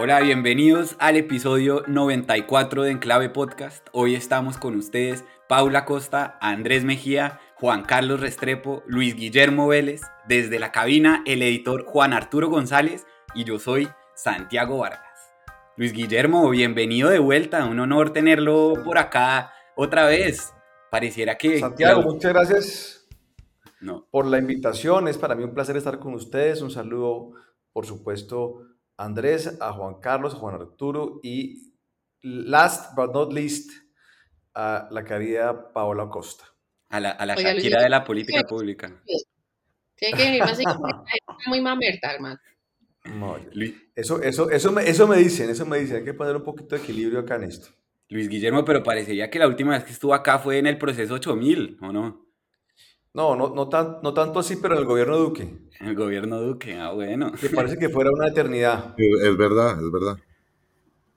Hola, bienvenidos al episodio 94 de Enclave Podcast. Hoy estamos con ustedes Paula Costa, Andrés Mejía, Juan Carlos Restrepo, Luis Guillermo Vélez, desde la cabina el editor Juan Arturo González y yo soy Santiago Vargas. Luis Guillermo, bienvenido de vuelta, un honor tenerlo por acá otra vez. Pareciera que... Santiago, muchas gracias no. por la invitación, es para mí un placer estar con ustedes, un saludo por supuesto Andrés, a Juan Carlos, a Juan Arturo y last but not least a la querida Paola Costa. A la, a la Shakira de la política pública. Tiene que venir más muy mamerta, hermano. eso, eso, eso, me, eso me dicen, eso me dicen, hay que poner un poquito de equilibrio acá en esto. Luis Guillermo, pero parecería que la última vez que estuvo acá fue en el proceso 8000, ¿o no? No, no, no, tan, no tanto así, pero en el gobierno Duque. En el gobierno Duque, ah, bueno. Me parece que fuera una eternidad. Es verdad, es verdad.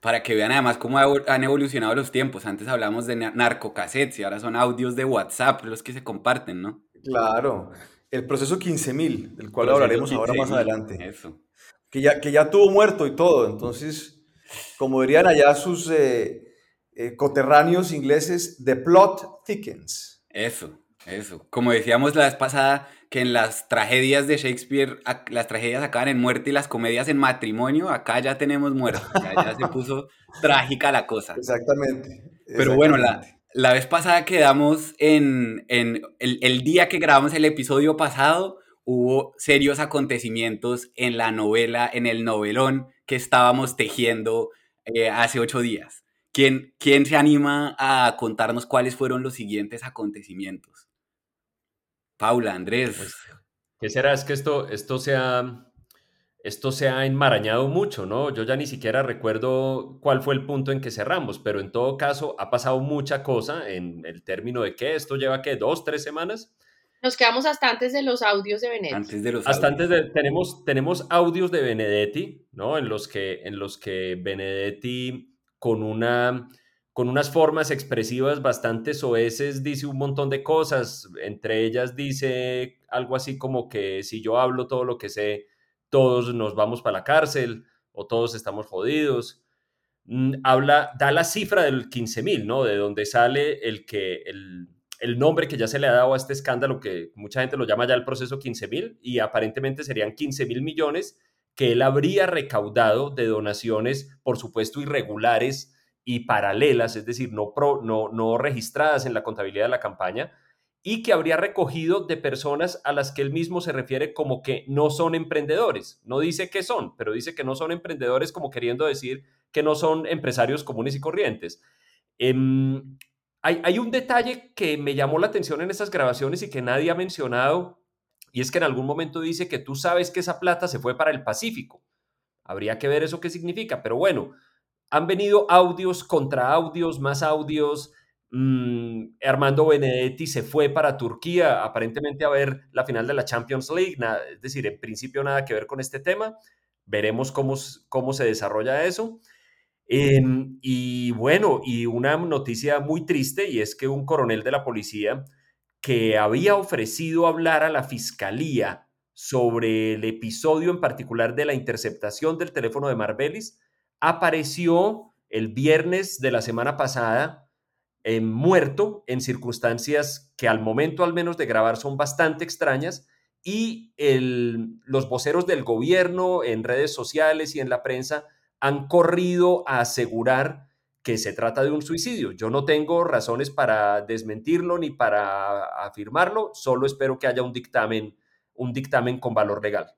Para que vean además cómo han evolucionado los tiempos. Antes hablábamos de narcocassettes y ahora son audios de WhatsApp los que se comparten, ¿no? Claro. El proceso 15.000, del cual hablaremos ahora más adelante. Eso. Que ya, que ya tuvo muerto y todo. Entonces, como dirían allá sus eh, eh, coterráneos ingleses, the plot thickens. Eso. Eso. Como decíamos la vez pasada, que en las tragedias de Shakespeare, las tragedias acaban en muerte y las comedias en matrimonio, acá ya tenemos muerte. Ya, se puso trágica la cosa. Exactamente. Pero bueno, la, la, vez pasada quedamos en, en el, el, día que grabamos el episodio pasado, hubo serios acontecimientos en la novela, en el novelón que estábamos tejiendo eh, hace ocho días. ¿Quién, ¿Quién se anima a contarnos cuáles fueron los siguientes acontecimientos? Paula, Andrés. Pues, ¿Qué será? Es que esto, esto, se ha, esto se ha enmarañado mucho, ¿no? Yo ya ni siquiera recuerdo cuál fue el punto en que cerramos, pero en todo caso ha pasado mucha cosa en el término de que esto lleva, ¿qué? ¿Dos, tres semanas? Nos quedamos hasta antes de los audios de Benedetti. Antes de los hasta antes de, tenemos, tenemos audios de Benedetti, ¿no? En los que, en los que Benedetti con una con unas formas expresivas bastante soeces, dice un montón de cosas. Entre ellas dice algo así como que si yo hablo todo lo que sé, todos nos vamos para la cárcel o todos estamos jodidos. Mm, habla, da la cifra del 15 mil, ¿no? De donde sale el que, el, el, nombre que ya se le ha dado a este escándalo, que mucha gente lo llama ya el proceso 15 mil, y aparentemente serían 15 mil millones que él habría recaudado de donaciones, por supuesto, irregulares y paralelas, es decir, no, no, no registradas en la contabilidad de la campaña, y que habría recogido de personas a las que él mismo se refiere como que no son emprendedores. No dice que son, pero dice que no son emprendedores como queriendo decir que no son empresarios comunes y corrientes. Em, hay, hay, un detalle que me llamó la atención en estas grabaciones y que nadie ha mencionado, y es que en algún momento dice que tú sabes que esa plata se fue para el Pacífico. Habría que ver eso qué significa, pero bueno, han venido audios contra audios, más audios. Mm, Armando Benedetti se fue para Turquía, aparentemente a ver la final de la Champions League, es decir, en principio nada que ver con este tema. Veremos cómo, cómo se desarrolla eso. Em, y bueno, y una noticia muy triste, y es que un coronel de la policía que había ofrecido hablar a la fiscalía sobre el episodio en particular de la interceptación del teléfono de Marbelis, apareció el viernes de la semana pasada eh, muerto en circunstancias que al momento al menos de grabar son bastante extrañas y los voceros del gobierno en redes sociales y en la prensa han corrido a asegurar que se trata de un suicidio. Yo no tengo razones para desmentirlo ni para afirmarlo, solo espero que haya un dictamen, un dictamen con valor legal.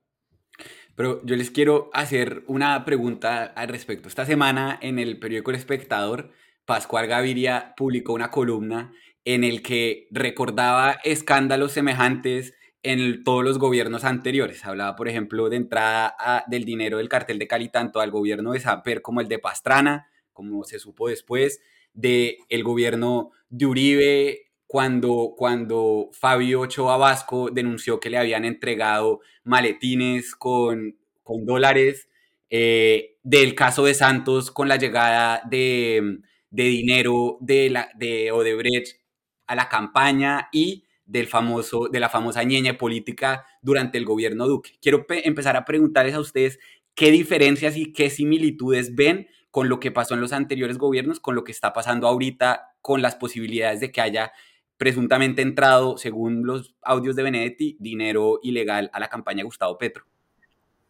Pero yo les quiero hacer una pregunta al respecto. Esta semana en el periódico El Espectador, Pascual Gaviria publicó una columna en el que recordaba escándalos semejantes en todos los gobiernos anteriores. Hablaba, por ejemplo, de entrada del dinero del cartel de Cali tanto al gobierno de Samper como el de Pastrana, como se supo después, de el gobierno de Uribe cuando, cuando Fabio Ochoa Vasco denunció que le habían entregado maletines con, con dólares, eh, del caso de Santos con la llegada de, de dinero de, la, de Odebrecht a la campaña y del famoso, de la famosa ñeña política durante el gobierno Duque. Quiero empezar a preguntarles a ustedes ¿qué diferencias y qué similitudes ven con lo que pasó en los anteriores gobiernos, con lo que está pasando ahorita, con las posibilidades de que haya presuntamente entrado, según los audios de Benedetti, dinero ilegal a la campaña de Gustavo Petro?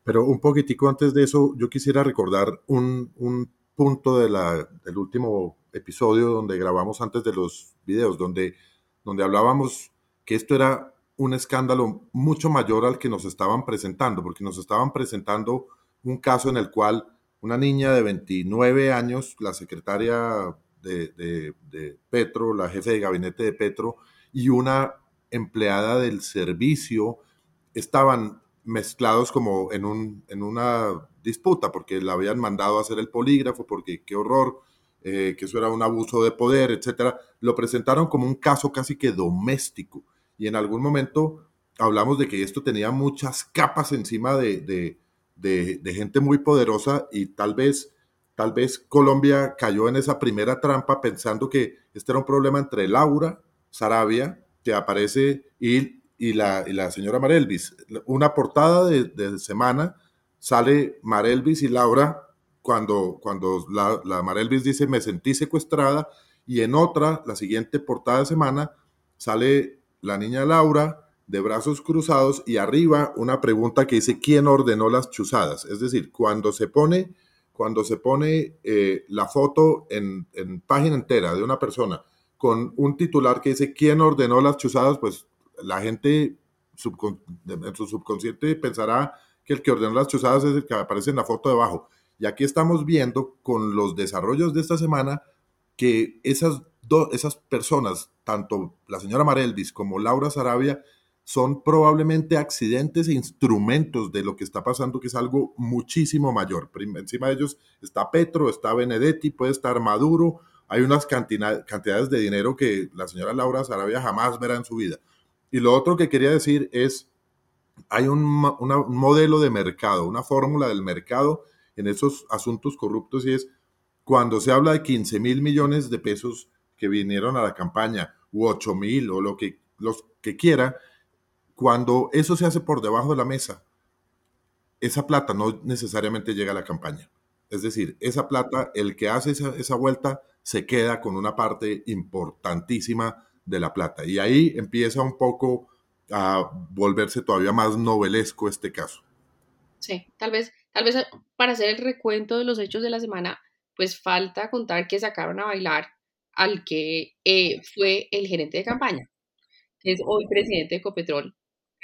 Pero un poquitico antes de eso, yo quisiera recordar un, punto de del último episodio donde grabamos antes de los videos, donde, donde hablábamos que esto era un escándalo mucho mayor al que nos estaban presentando, porque nos estaban presentando un caso en el cual una niña de 29 años, la secretaria de, de Petro, la jefe de gabinete de Petro, y una empleada del servicio estaban mezclados como en, un, en una disputa, porque la habían mandado a hacer el polígrafo, porque qué horror, eh, que eso era un abuso de poder, etcétera. Lo presentaron como un caso casi que doméstico. Y en algún momento hablamos de que esto tenía muchas capas encima de, de, de, gente muy poderosa y tal vez, tal vez Colombia cayó en esa primera trampa pensando que este era un problema entre Laura Sarabia, que aparece, y la, señora Marelvis. Una portada de, de, semana sale Marelvis y Laura cuando, cuando la, la Marelvis dice me sentí secuestrada y en otra, la siguiente portada de semana, sale la niña Laura de brazos cruzados y arriba una pregunta que dice ¿quién ordenó las chuzadas? Es decir, cuando se pone, cuando se pone eh, la foto en, página entera de una persona con un titular que dice ¿quién ordenó las chuzadas? Pues la gente en su subconsciente pensará que el que ordenó las chuzadas es el que aparece en la foto debajo. Y aquí estamos viendo con los desarrollos de esta semana que esas, dos esas personas, tanto la señora Marelvis como Laura Sarabia, son probablemente accidentes e instrumentos de lo que está pasando, que es algo muchísimo mayor. Encima de ellos está Petro, está Benedetti, puede estar Maduro, hay unas cantidades de dinero que la señora Laura Sarabia jamás verá en su vida. Y lo otro que quería decir es, hay un, modelo de mercado, una fórmula del mercado en esos asuntos corruptos y es cuando se habla de 15 mil millones de pesos que vinieron a la campaña, u 8 mil o lo que, los que quiera, cuando eso se hace por debajo de la mesa, esa plata no necesariamente llega a la campaña. Es decir, esa plata, el que hace esa, esa vuelta, se queda con una parte importantísima de la plata. Y ahí empieza un poco a volverse todavía más novelesco este caso. Sí, tal vez, tal vez para hacer el recuento de los hechos de la semana, pues falta contar que sacaron a bailar al que eh, fue el gerente de campaña, que es hoy presidente de Ecopetrol,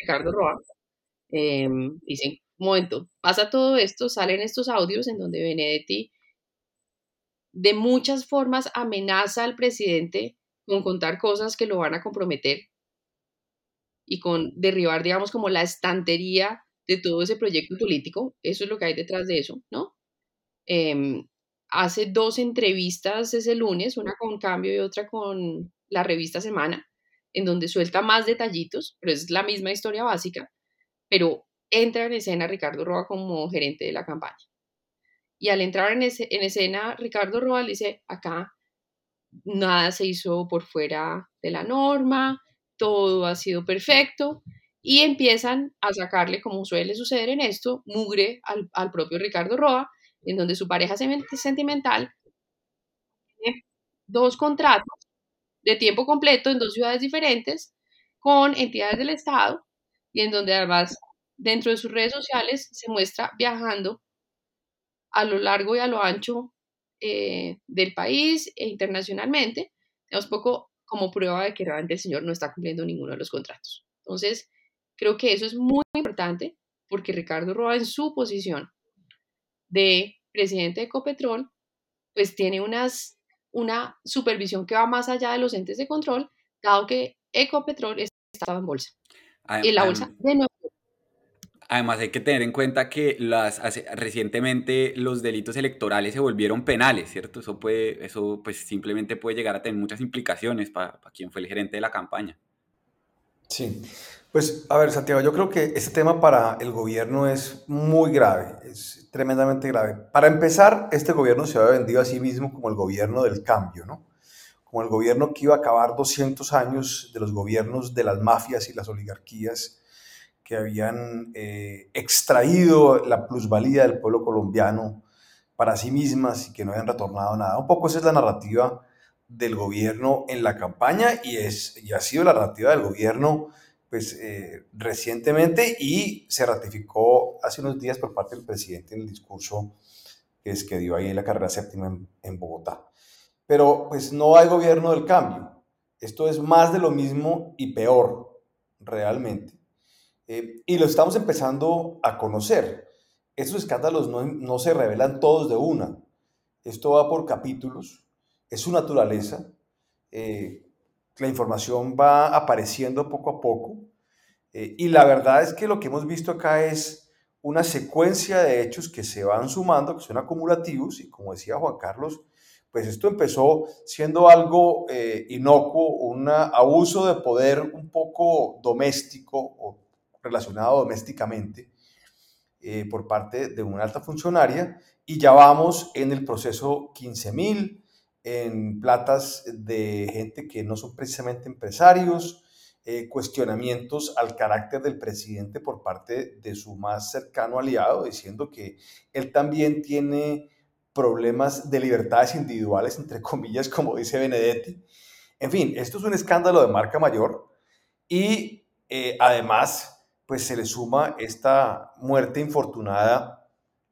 Ricardo Roa. Em, dicen, momento, pasa todo esto, salen estos audios en donde Benedetti de muchas formas amenaza al presidente con contar cosas que lo van a comprometer y con derribar, digamos, como la estantería de todo ese proyecto político. Eso es lo que hay detrás de eso, ¿no? Em, hace dos entrevistas ese lunes, una con Cambio y otra con la revista Semana, en donde suelta más detallitos, pero es la misma historia básica, pero entra en escena Ricardo Roa como gerente de la campaña. Y al entrar en, en escena, Ricardo Roa dice, acá nada se hizo por fuera de la norma, todo ha sido perfecto y empiezan a sacarle, como suele suceder en esto, mugre al, propio Ricardo Roa, en donde su pareja sentimental tiene dos contratos de tiempo completo en dos ciudades diferentes con entidades del Estado y en donde además dentro de sus redes sociales se muestra viajando a lo largo y a lo ancho eh, del país e internacionalmente, tenemos poco como prueba de que realmente el señor no está cumpliendo ninguno de los contratos. Entonces, creo que eso es muy importante porque Ricardo Roa en su posición de presidente de Ecopetrol, pues tiene unas, una supervisión que va más allá de los entes de control, dado que Ecopetrol estaba en bolsa. y la bolsa de nuevo Además hay que tener en cuenta que las, recientemente los delitos electorales se volvieron penales, ¿cierto? Eso, puede, eso pues simplemente puede llegar a tener muchas implicaciones para quien fue el gerente de la campaña. Sí, pues a ver Santiago, yo creo que este tema para el gobierno es muy grave, es tremendamente grave. Para empezar, este gobierno se había vendido a sí mismo como el gobierno del cambio, ¿no? Como el gobierno que iba a acabar 200 años de los gobiernos de las mafias y las oligarquías que habían eh, extraído la plusvalía del pueblo colombiano para sí mismas y que no hayan retornado nada. Un poco esa es la narrativa del gobierno en la campaña y, es, y ha sido la narrativa del gobierno pues, eh, recientemente y se ratificó hace unos días por parte del presidente en el discurso que, es, que dio ahí en la carrera séptima en, Bogotá. Pero pues no hay gobierno del cambio. Esto es más de lo mismo y peor, realmente. Eh, y lo estamos empezando a conocer. Estos escándalos no, no se revelan todos de una. Esto va por capítulos, es su naturaleza. Eh, la información va apareciendo poco a poco. Eh, y la verdad es que lo que hemos visto acá es una secuencia de hechos que se van sumando, que son acumulativos, y como decía Juan Carlos, pues esto empezó siendo algo inocuo, un abuso de poder un poco doméstico o relacionado domésticamente eh, por parte de una alta funcionaria y ya vamos en el proceso 15.000 en platas de gente que no son precisamente empresarios, eh, cuestionamientos al carácter del presidente por parte de su más cercano aliado, diciendo que él también tiene problemas de libertades individuales, entre comillas, como dice Benedetti. En fin, esto es un escándalo de marca mayor y eh, además pues se le suma esta muerte infortunada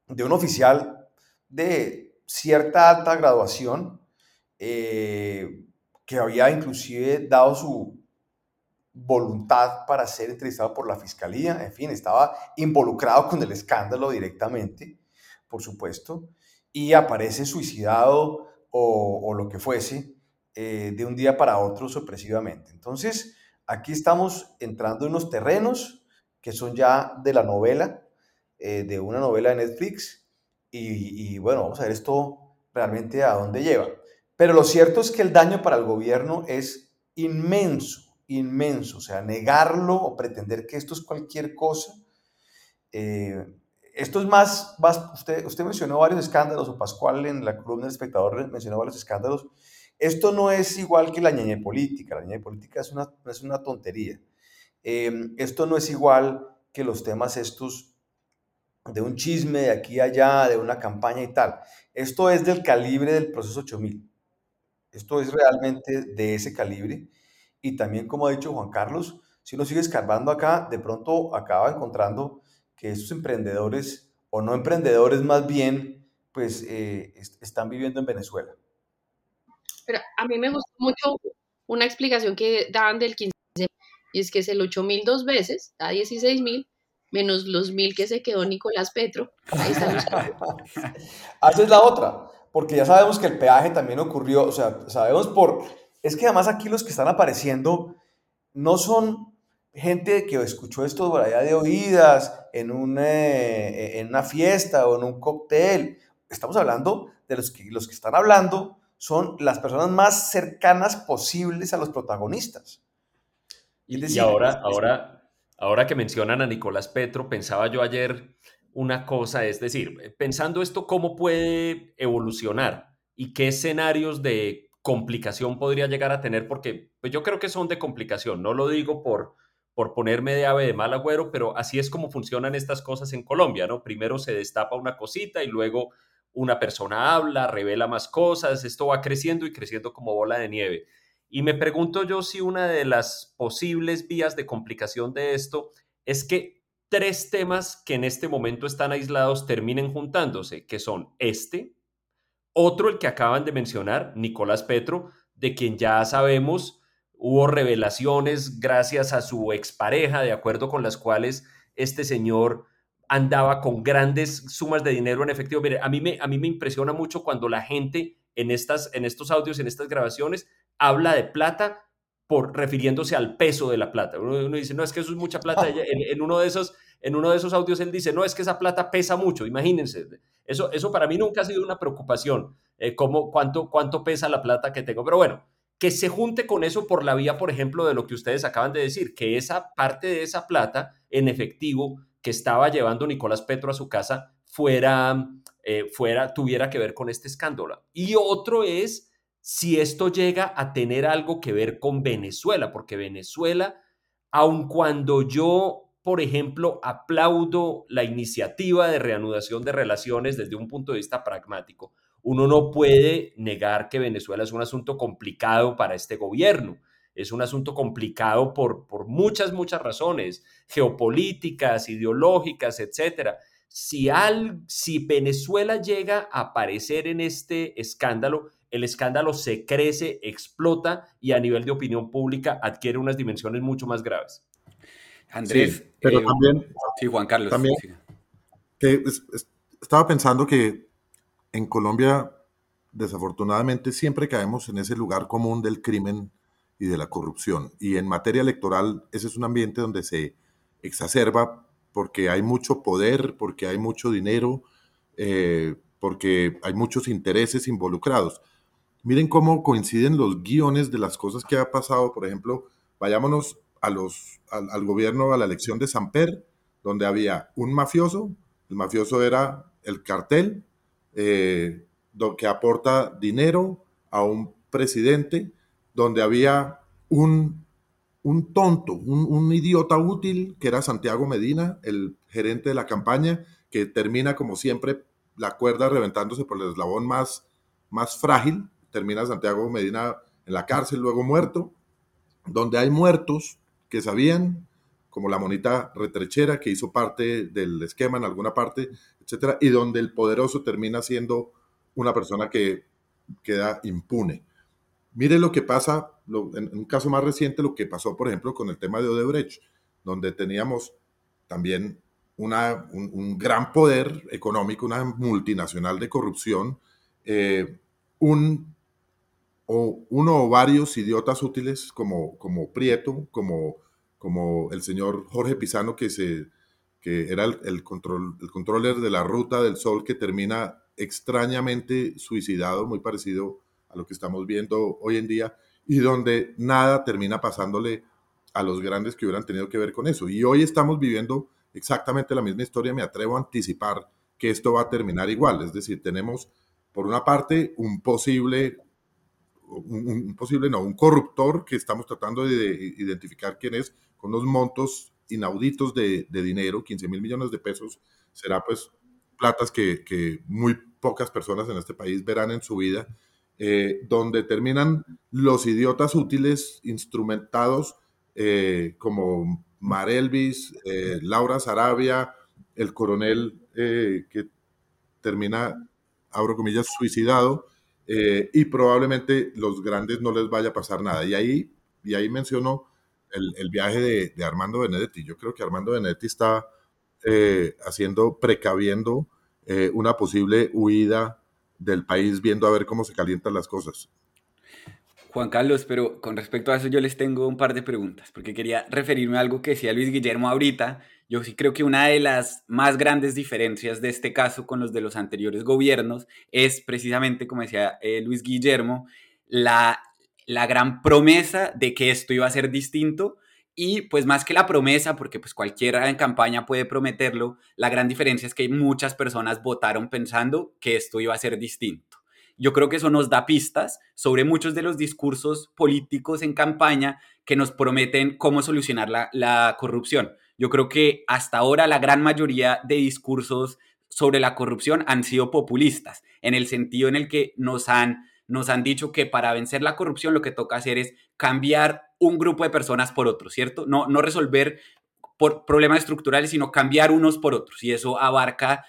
de un oficial de cierta alta graduación eh, que había inclusive dado su voluntad para ser entrevistado por la fiscalía, en fin, estaba involucrado con el escándalo directamente, por supuesto, y aparece suicidado o, lo que fuese eh, de un día para otro sorpresivamente. Entonces, aquí estamos entrando en unos terrenos que son ya de la novela, eh, de una novela de Netflix. Y, bueno, vamos a ver esto realmente a dónde lleva. Pero lo cierto es que el daño para el gobierno es inmenso, inmenso. O sea, negarlo o pretender que esto es cualquier cosa. Eh, esto es más, usted, mencionó varios escándalos, o Pascual en la columna del espectador mencionó varios escándalos. Esto no es igual que la ñeñe política. La ñeñe política es una, es una tontería. Em, esto no es igual que los temas estos de un chisme de aquí a allá, de una campaña y tal. Esto es del calibre del proceso 8000. Esto es realmente de ese calibre. Y también, como ha dicho Juan Carlos, si uno sigue escarbando acá, de pronto acaba encontrando que estos emprendedores, o no emprendedores más bien, pues eh, están viviendo en Venezuela. Pero a mí me gustó mucho una explicación que daban del 15 y es que es el 8 mil dos veces, da 16 mil, menos los mil que se quedó Nicolás Petro. Ahí están los Esa es la otra, porque ya sabemos que el peaje también ocurrió, o sea, sabemos por... Es que además aquí los que están apareciendo no son gente que escuchó esto por allá de oídas, en, un, eh, en una fiesta o en un cóctel. Estamos hablando de los que, los que están hablando son las personas más cercanas posibles a los protagonistas. Y, ahora, ahora, ahora que mencionan a Nicolás Petro, pensaba yo ayer una cosa, es decir, pensando esto, ¿cómo puede evolucionar y qué escenarios de complicación podría llegar a tener? Porque pues yo creo que son de complicación, no lo digo por, por ponerme de ave de mal agüero, pero así es como funcionan estas cosas en Colombia, ¿no? Primero se destapa una cosita y luego una persona habla, revela más cosas, esto va creciendo y creciendo como bola de nieve. Y me pregunto yo si una de las posibles vías de complicación de esto es que tres temas que en este momento están aislados terminen juntándose, que son este, otro el que acaban de mencionar, Nicolás Petro, de quien ya sabemos hubo revelaciones gracias a su expareja, de acuerdo con las cuales este señor andaba con grandes sumas de dinero en efectivo. Mire, a mí me, a mí me impresiona mucho cuando la gente en, estas, en estos audios, en estas grabaciones, habla de plata por refiriéndose al peso de la plata. Uno, dice, no, es que eso es mucha plata. En, uno de esos, en uno de esos audios él dice, no, es que esa plata pesa mucho, imagínense. Eso, eso para mí nunca ha sido una preocupación, eh, cuánto, cuánto pesa la plata que tengo. Pero bueno, que se junte con eso por la vía, por ejemplo, de lo que ustedes acaban de decir, que esa parte de esa plata en efectivo que estaba llevando Nicolás Petro a su casa fuera, eh, fuera, tuviera que ver con este escándalo. Y otro es si esto llega a tener algo que ver con Venezuela, porque Venezuela, aun cuando yo por ejemplo, aplaudo la iniciativa de reanudación de relaciones desde un punto de vista pragmático. Uno no puede negar que Venezuela es un asunto complicado para este gobierno. Es un asunto complicado por, por muchas, muchas razones, geopolíticas, ideológicas, etcétera. Si, al, si Venezuela llega a aparecer en este escándalo, el escándalo se crece, explota y a nivel de opinión pública adquiere unas dimensiones mucho más graves. Andrés, pero eh, también, sí, Juan Carlos. También, que estaba pensando que en Colombia, desafortunadamente, siempre caemos en ese lugar común del crimen y de la corrupción. Y en materia electoral, ese es un ambiente donde se exacerba porque hay mucho poder, porque hay mucho dinero, eh, porque hay muchos intereses involucrados. Miren cómo coinciden los guiones de las cosas que ha pasado. Por ejemplo, vayámonos a los, al, gobierno, a la elección de Samper, donde había un mafioso, el mafioso era el cartel, eh, que aporta dinero a un presidente, donde había un, tonto, un, un, idiota útil, que era Santiago Medina, el gerente de la campaña, que termina como siempre la cuerda reventándose por el eslabón más, más frágil, termina Santiago Medina en la cárcel, luego muerto, donde hay muertos que sabían, como la monita retrechera que hizo parte del esquema en alguna parte, etcétera, y donde el poderoso termina siendo una persona que queda impune. Mire lo que pasa, en un caso más reciente, lo que pasó, por ejemplo, con el tema de Odebrecht, donde teníamos también una, un, gran poder económico, una multinacional de corrupción, eh, un o uno o varios idiotas útiles como, como Prieto, como, como el señor Jorge Pisano, que, se, que era el, control, el controller de la ruta del sol, que termina extrañamente suicidado, muy parecido a lo que estamos viendo hoy en día, y donde nada termina pasándole a los grandes que hubieran tenido que ver con eso. Y hoy estamos viviendo exactamente la misma historia, me atrevo a anticipar que esto va a terminar igual, es decir, tenemos por una parte un posible un, posible, no, un corruptor que estamos tratando de identificar quién es, con unos montos inauditos de, dinero, 15 mil millones de pesos, será pues platas que, muy pocas personas en este país verán en su vida, eh, donde terminan los idiotas útiles instrumentados eh, como Marelvis, eh, Laura Sarabia, el coronel que termina, abro comillas, suicidado, eh, y probablemente los grandes no les vaya a pasar nada. Y ahí, y ahí menciono el, viaje de, Armando Benedetti. Yo creo que Armando Benedetti está eh, haciendo, precaviendo eh, una posible huida del país, viendo a ver cómo se calientan las cosas. Juan Carlos, pero con respecto a eso yo les tengo un par de preguntas, porque quería referirme a algo que decía Luis Guillermo ahorita, yo sí creo que una de las más grandes diferencias de este caso con los de los anteriores gobiernos es precisamente, como decía eh, Luis Guillermo, la, la gran promesa de que esto iba a ser distinto y pues más que la promesa, porque pues cualquiera en campaña puede prometerlo, la gran diferencia es que muchas personas votaron pensando que esto iba a ser distinto. Yo creo que eso nos da pistas sobre muchos de los discursos políticos en campaña que nos prometen cómo solucionar la, la corrupción. Yo creo que hasta ahora la gran mayoría de discursos sobre la corrupción han sido populistas, en el sentido en el que nos han, nos han dicho que para vencer la corrupción lo que toca hacer es cambiar un grupo de personas por otro, ¿cierto? No, no resolver por problemas estructurales, sino cambiar unos por otros. Y eso abarca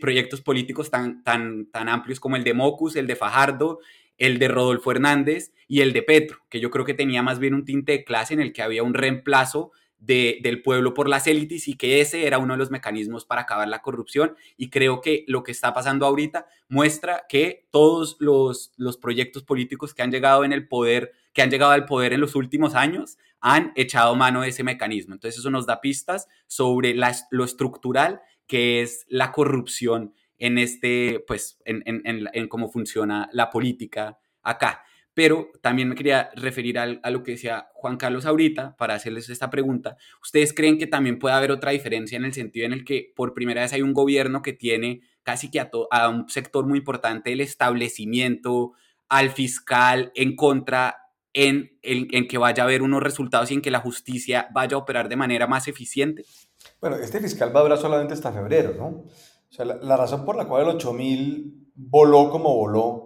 proyectos políticos tan, tan, tan amplios como el de Mocus, el de Fajardo, el de Rodolfo Hernández y el de Petro, que yo creo que tenía más bien un tinte de clase en el que había un reemplazo del pueblo por las élites y que ese era uno de los mecanismos para acabar la corrupción. Y creo que lo que está pasando ahorita muestra que todos los, los proyectos políticos que han llegado en el poder, que han llegado al poder en los últimos años, han echado mano de ese mecanismo. Entonces eso nos da pistas sobre lo estructural que es la corrupción en este, pues, en, cómo funciona la política acá. Pero también me quería referir a, lo que decía Juan Carlos ahorita para hacerles esta pregunta. ¿Ustedes creen que también puede haber otra diferencia en el sentido en el que por primera vez hay un gobierno que tiene casi que a, a un sector muy importante del establecimiento, al fiscal en contra en, en que vaya a haber unos resultados y en que la justicia vaya a operar de manera más eficiente? Bueno, este fiscal va a durar solamente hasta febrero, ¿no? O sea, la, razón por la cual el 8000 voló como voló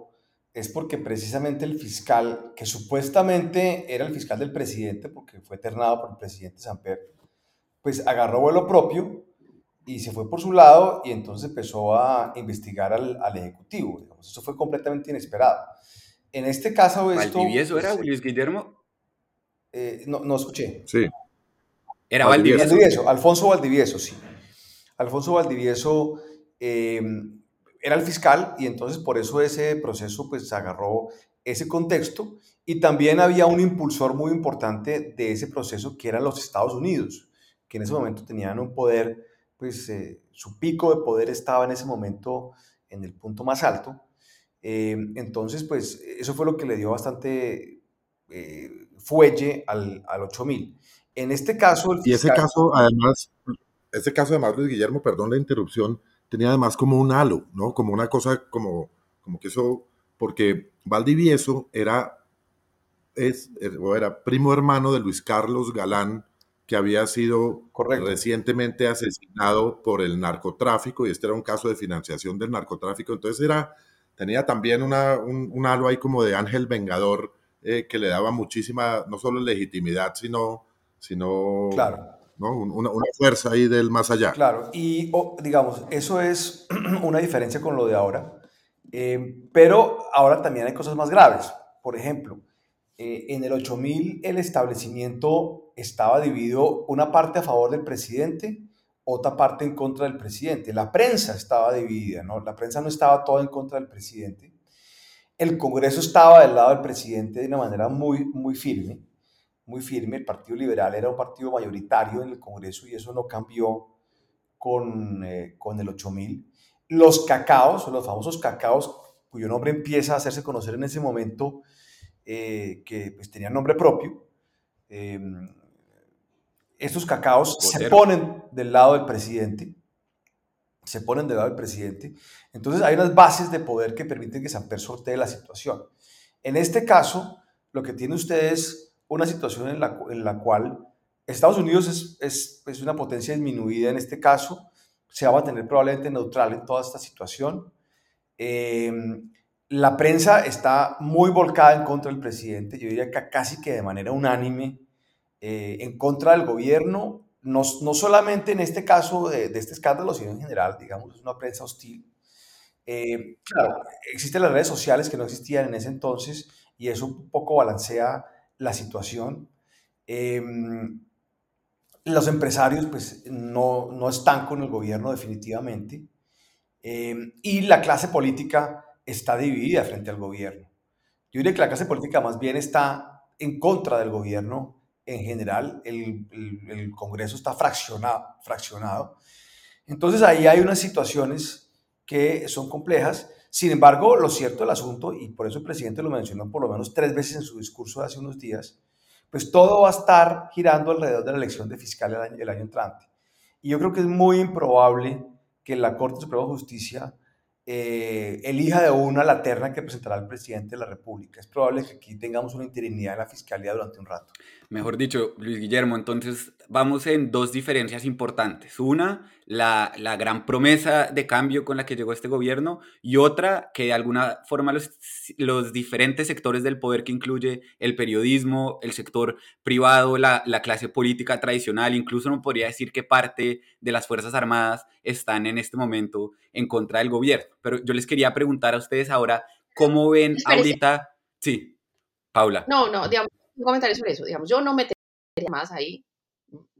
es porque precisamente el fiscal, que supuestamente era el fiscal del presidente, porque fue ternado por el presidente Samper, pues agarró vuelo propio y se fue por su lado y entonces empezó a investigar al, al Ejecutivo. Eso fue completamente inesperado. En este caso... Esto, ¿Valdivieso era pues, Luis Guillermo? Eh, no, no escuché. Sí. Era Valdivieso. Alfonso Valdivieso, sí. Alfonso Valdivieso eh, era el fiscal y entonces por eso ese proceso pues agarró ese contexto y también había un impulsor muy importante de ese proceso que eran los Estados Unidos, que en ese momento tenían un poder, pues eh, su pico de poder estaba en ese momento en el punto más alto. Eh, entonces, pues eso fue lo que le dio bastante fuelle al, al 8000. En este caso, Y ese caso, además, ese caso además, Luis Guillermo, perdón la interrupción, tenía además como un halo, ¿no? Como una cosa, como, como que eso, porque Valdivieso era, es, era primo hermano de Luis Carlos Galán, que había sido recientemente asesinado por el narcotráfico, y este era un caso de financiación del narcotráfico, entonces era, tenía también una, un, halo ahí como de ángel vengador eh, que le daba muchísima, no solo legitimidad, sino sino claro. ¿No? Una, fuerza ahí del más allá. Claro, y digamos, eso es una diferencia con lo de ahora, eh, pero ahora también hay cosas más graves. Por ejemplo, eh, en el 8000 el establecimiento estaba dividido una parte a favor del presidente, otra parte en contra del presidente. La prensa estaba dividida, ¿no? La prensa no estaba toda en contra del presidente. El Congreso estaba del lado del presidente de una manera muy, muy firme muy firme. El Partido Liberal era un partido mayoritario en el Congreso y eso no cambió con, eh, con el 8000. Los cacaos, los famosos cacaos, cuyo nombre empieza a hacerse conocer en ese momento, eh, que pues, tenían nombre propio. Em, estos cacaos se ponen del lado del presidente, se ponen del lado del presidente. Entonces hay unas bases de poder que permiten que Samper sortee la situación. En este caso, lo que tiene usted es una situación en la, en la cual Estados Unidos es, es, es, una potencia disminuida en este caso, se va a mantener probablemente neutral en toda esta situación. Em, la prensa está muy volcada en contra del presidente, yo diría que casi que de manera unánime, eh, en contra del gobierno, no, no, solamente en este caso de, de, este escándalo, sino en general, digamos, es una prensa hostil. Eh, claro, existen las redes sociales que no existían en ese entonces y eso un poco balancea la situación. Em, los empresarios pues no, no, están con el gobierno definitivamente em, y la clase política está dividida frente al gobierno. Yo diría que la clase política más bien está en contra del gobierno en general, el, el, Congreso está fraccionado. Entonces ahí hay unas situaciones que son complejas sin embargo, lo cierto del asunto, y por eso el presidente lo mencionó por lo menos tres veces en su discurso de hace unos días, pues todo va a estar girando alrededor de la elección de fiscal el año, el año entrante. Y yo creo que es muy improbable que la Corte Suprema de Justicia eh, elija de una la terna que presentará el presidente de la República. Es probable que aquí tengamos una interinidad en la fiscalía durante un rato. Mejor dicho, Luis Guillermo, entonces vamos en dos diferencias importantes. Una, la, la, gran promesa de cambio con la que llegó este gobierno y otra, que de alguna forma los, los diferentes sectores del poder que incluye el periodismo, el sector privado, la, la clase política tradicional, incluso no podría decir que parte de las Fuerzas Armadas están en este momento en contra del gobierno. Pero yo les quería preguntar a ustedes ahora, ¿cómo ven ahorita? Sí, Paula. No, no, digamos, un comentario sobre eso. Digamos, yo no metería más ahí.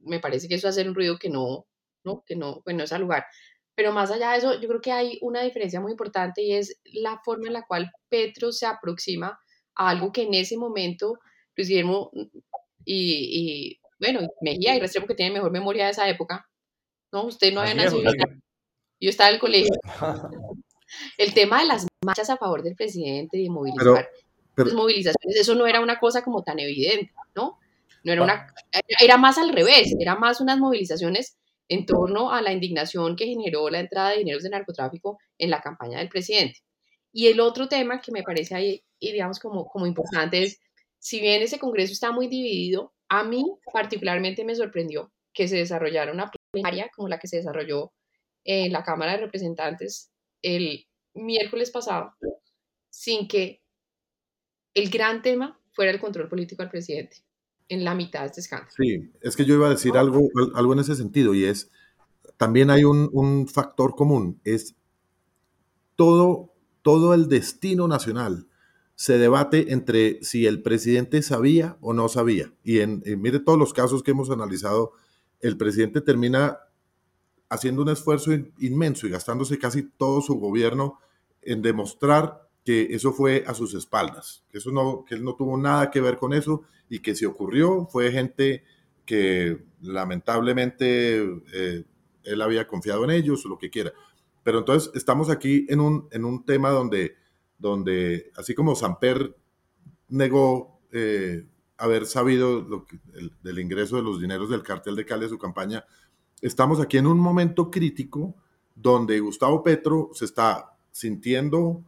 Me parece que eso hace un ruido que no, ¿no? Que no, pues no es al lugar. Pero más allá de eso, yo creo que hay una diferencia muy importante y es la forma en la cual Petro se aproxima a algo que en ese momento Luis Guillermo y, y bueno, Mejía y Restrepo que tiene mejor memoria de esa época, ¿no? Usted no había nacido. Yo estaba en el colegio. El tema de las marchas a favor del presidente y de movilizar, movilizaciones, eso no era una cosa como tan evidente, ¿no? No era una, era más al revés, era más unas movilizaciones en torno a la indignación que generó la entrada de dineros de narcotráfico en la campaña del presidente. Y el otro tema que me parece ahí, y digamos, como, como importante es, si bien ese Congreso está muy dividido, a mí particularmente me sorprendió que se desarrollara una plenaria como la que se desarrolló en la Cámara de Representantes el miércoles pasado, sin que el gran tema fuera el control político al presidente en la mitad de este escándalo. Sí, es que yo iba a decir algo, algo en ese sentido y es, también hay un, un factor común, es todo, todo el destino nacional se debate entre si el presidente sabía o no sabía. Y en, mire todos los casos que hemos analizado, el presidente termina haciendo un esfuerzo inmenso y gastándose casi todo su gobierno en demostrar que eso fue a sus espaldas, que, eso no, que él no tuvo nada que ver con eso y que si ocurrió fue gente que lamentablemente eh, él había confiado en ellos o lo que quiera. Pero entonces estamos aquí en un, en un tema donde donde así como Samper negó eh, haber sabido del ingreso de los dineros del cartel de Cali a su campaña, estamos aquí en un momento crítico donde Gustavo Petro se está sintiendo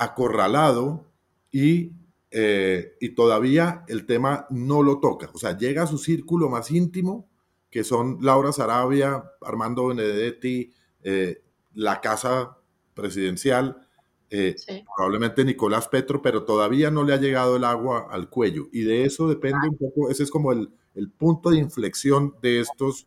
acorralado y, eh, y todavía el tema no lo toca. O sea, llega a su círculo más íntimo, que son Laura Sarabia, Armando Benedetti, eh, la Casa Presidencial, eh, probablemente Nicolás Petro, pero todavía no le ha llegado el agua al cuello. Y de eso depende un poco, ese es como el, el punto de inflexión de estos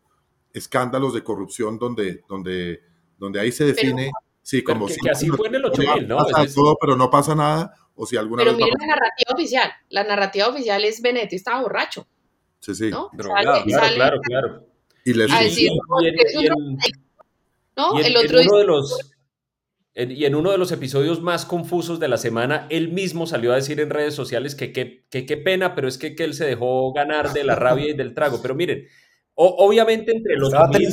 escándalos de corrupción donde, donde, donde ahí se define, sí, como si... Que así fue en el 8000, ¿no? todo, pero no pasa nada, o si alguna Pero miren la narrativa oficial, la narrativa oficial es Benetti estaba borracho. Sí, sí. ¿no? claro, claro, claro. Y les decir, ¿no? el otro uno de los y en uno de los episodios más confusos de la semana, él mismo salió a decir en redes sociales que qué pena, pero es que, que, él se dejó ganar de la rabia y del trago. Pero miren, obviamente entre el, 8000,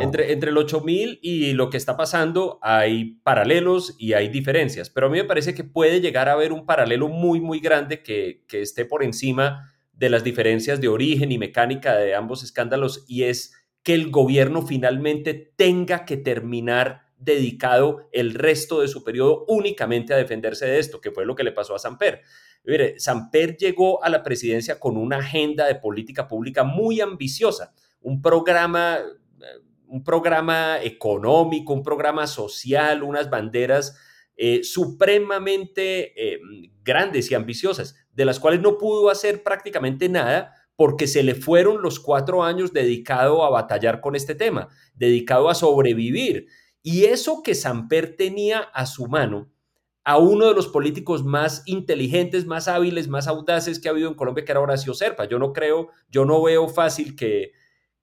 entre, entre el 8000 y lo que está pasando hay paralelos y hay diferencias, pero a mí me parece que puede llegar a haber un paralelo muy, muy grande que, que esté por encima de las diferencias de origen y mecánica de ambos escándalos y es que el gobierno finalmente tenga que terminar dedicado el resto de su periodo únicamente a defenderse de esto, que fue lo que le pasó a Samper. Mire, Samper llegó a la presidencia con una agenda de política pública muy ambiciosa, un programa, eh, un programa económico, un programa social, unas banderas eh, supremamente eh, grandes y ambiciosas, de las cuales no pudo hacer prácticamente nada porque se le fueron los cuatro años dedicado a batallar con este tema, dedicado a sobrevivir. Y eso que Samper tenía a su mano, a uno de los políticos más inteligentes, más hábiles, más audaces que ha habido en Colombia, que era Horacio Serpa. Yo no creo, yo no veo fácil que,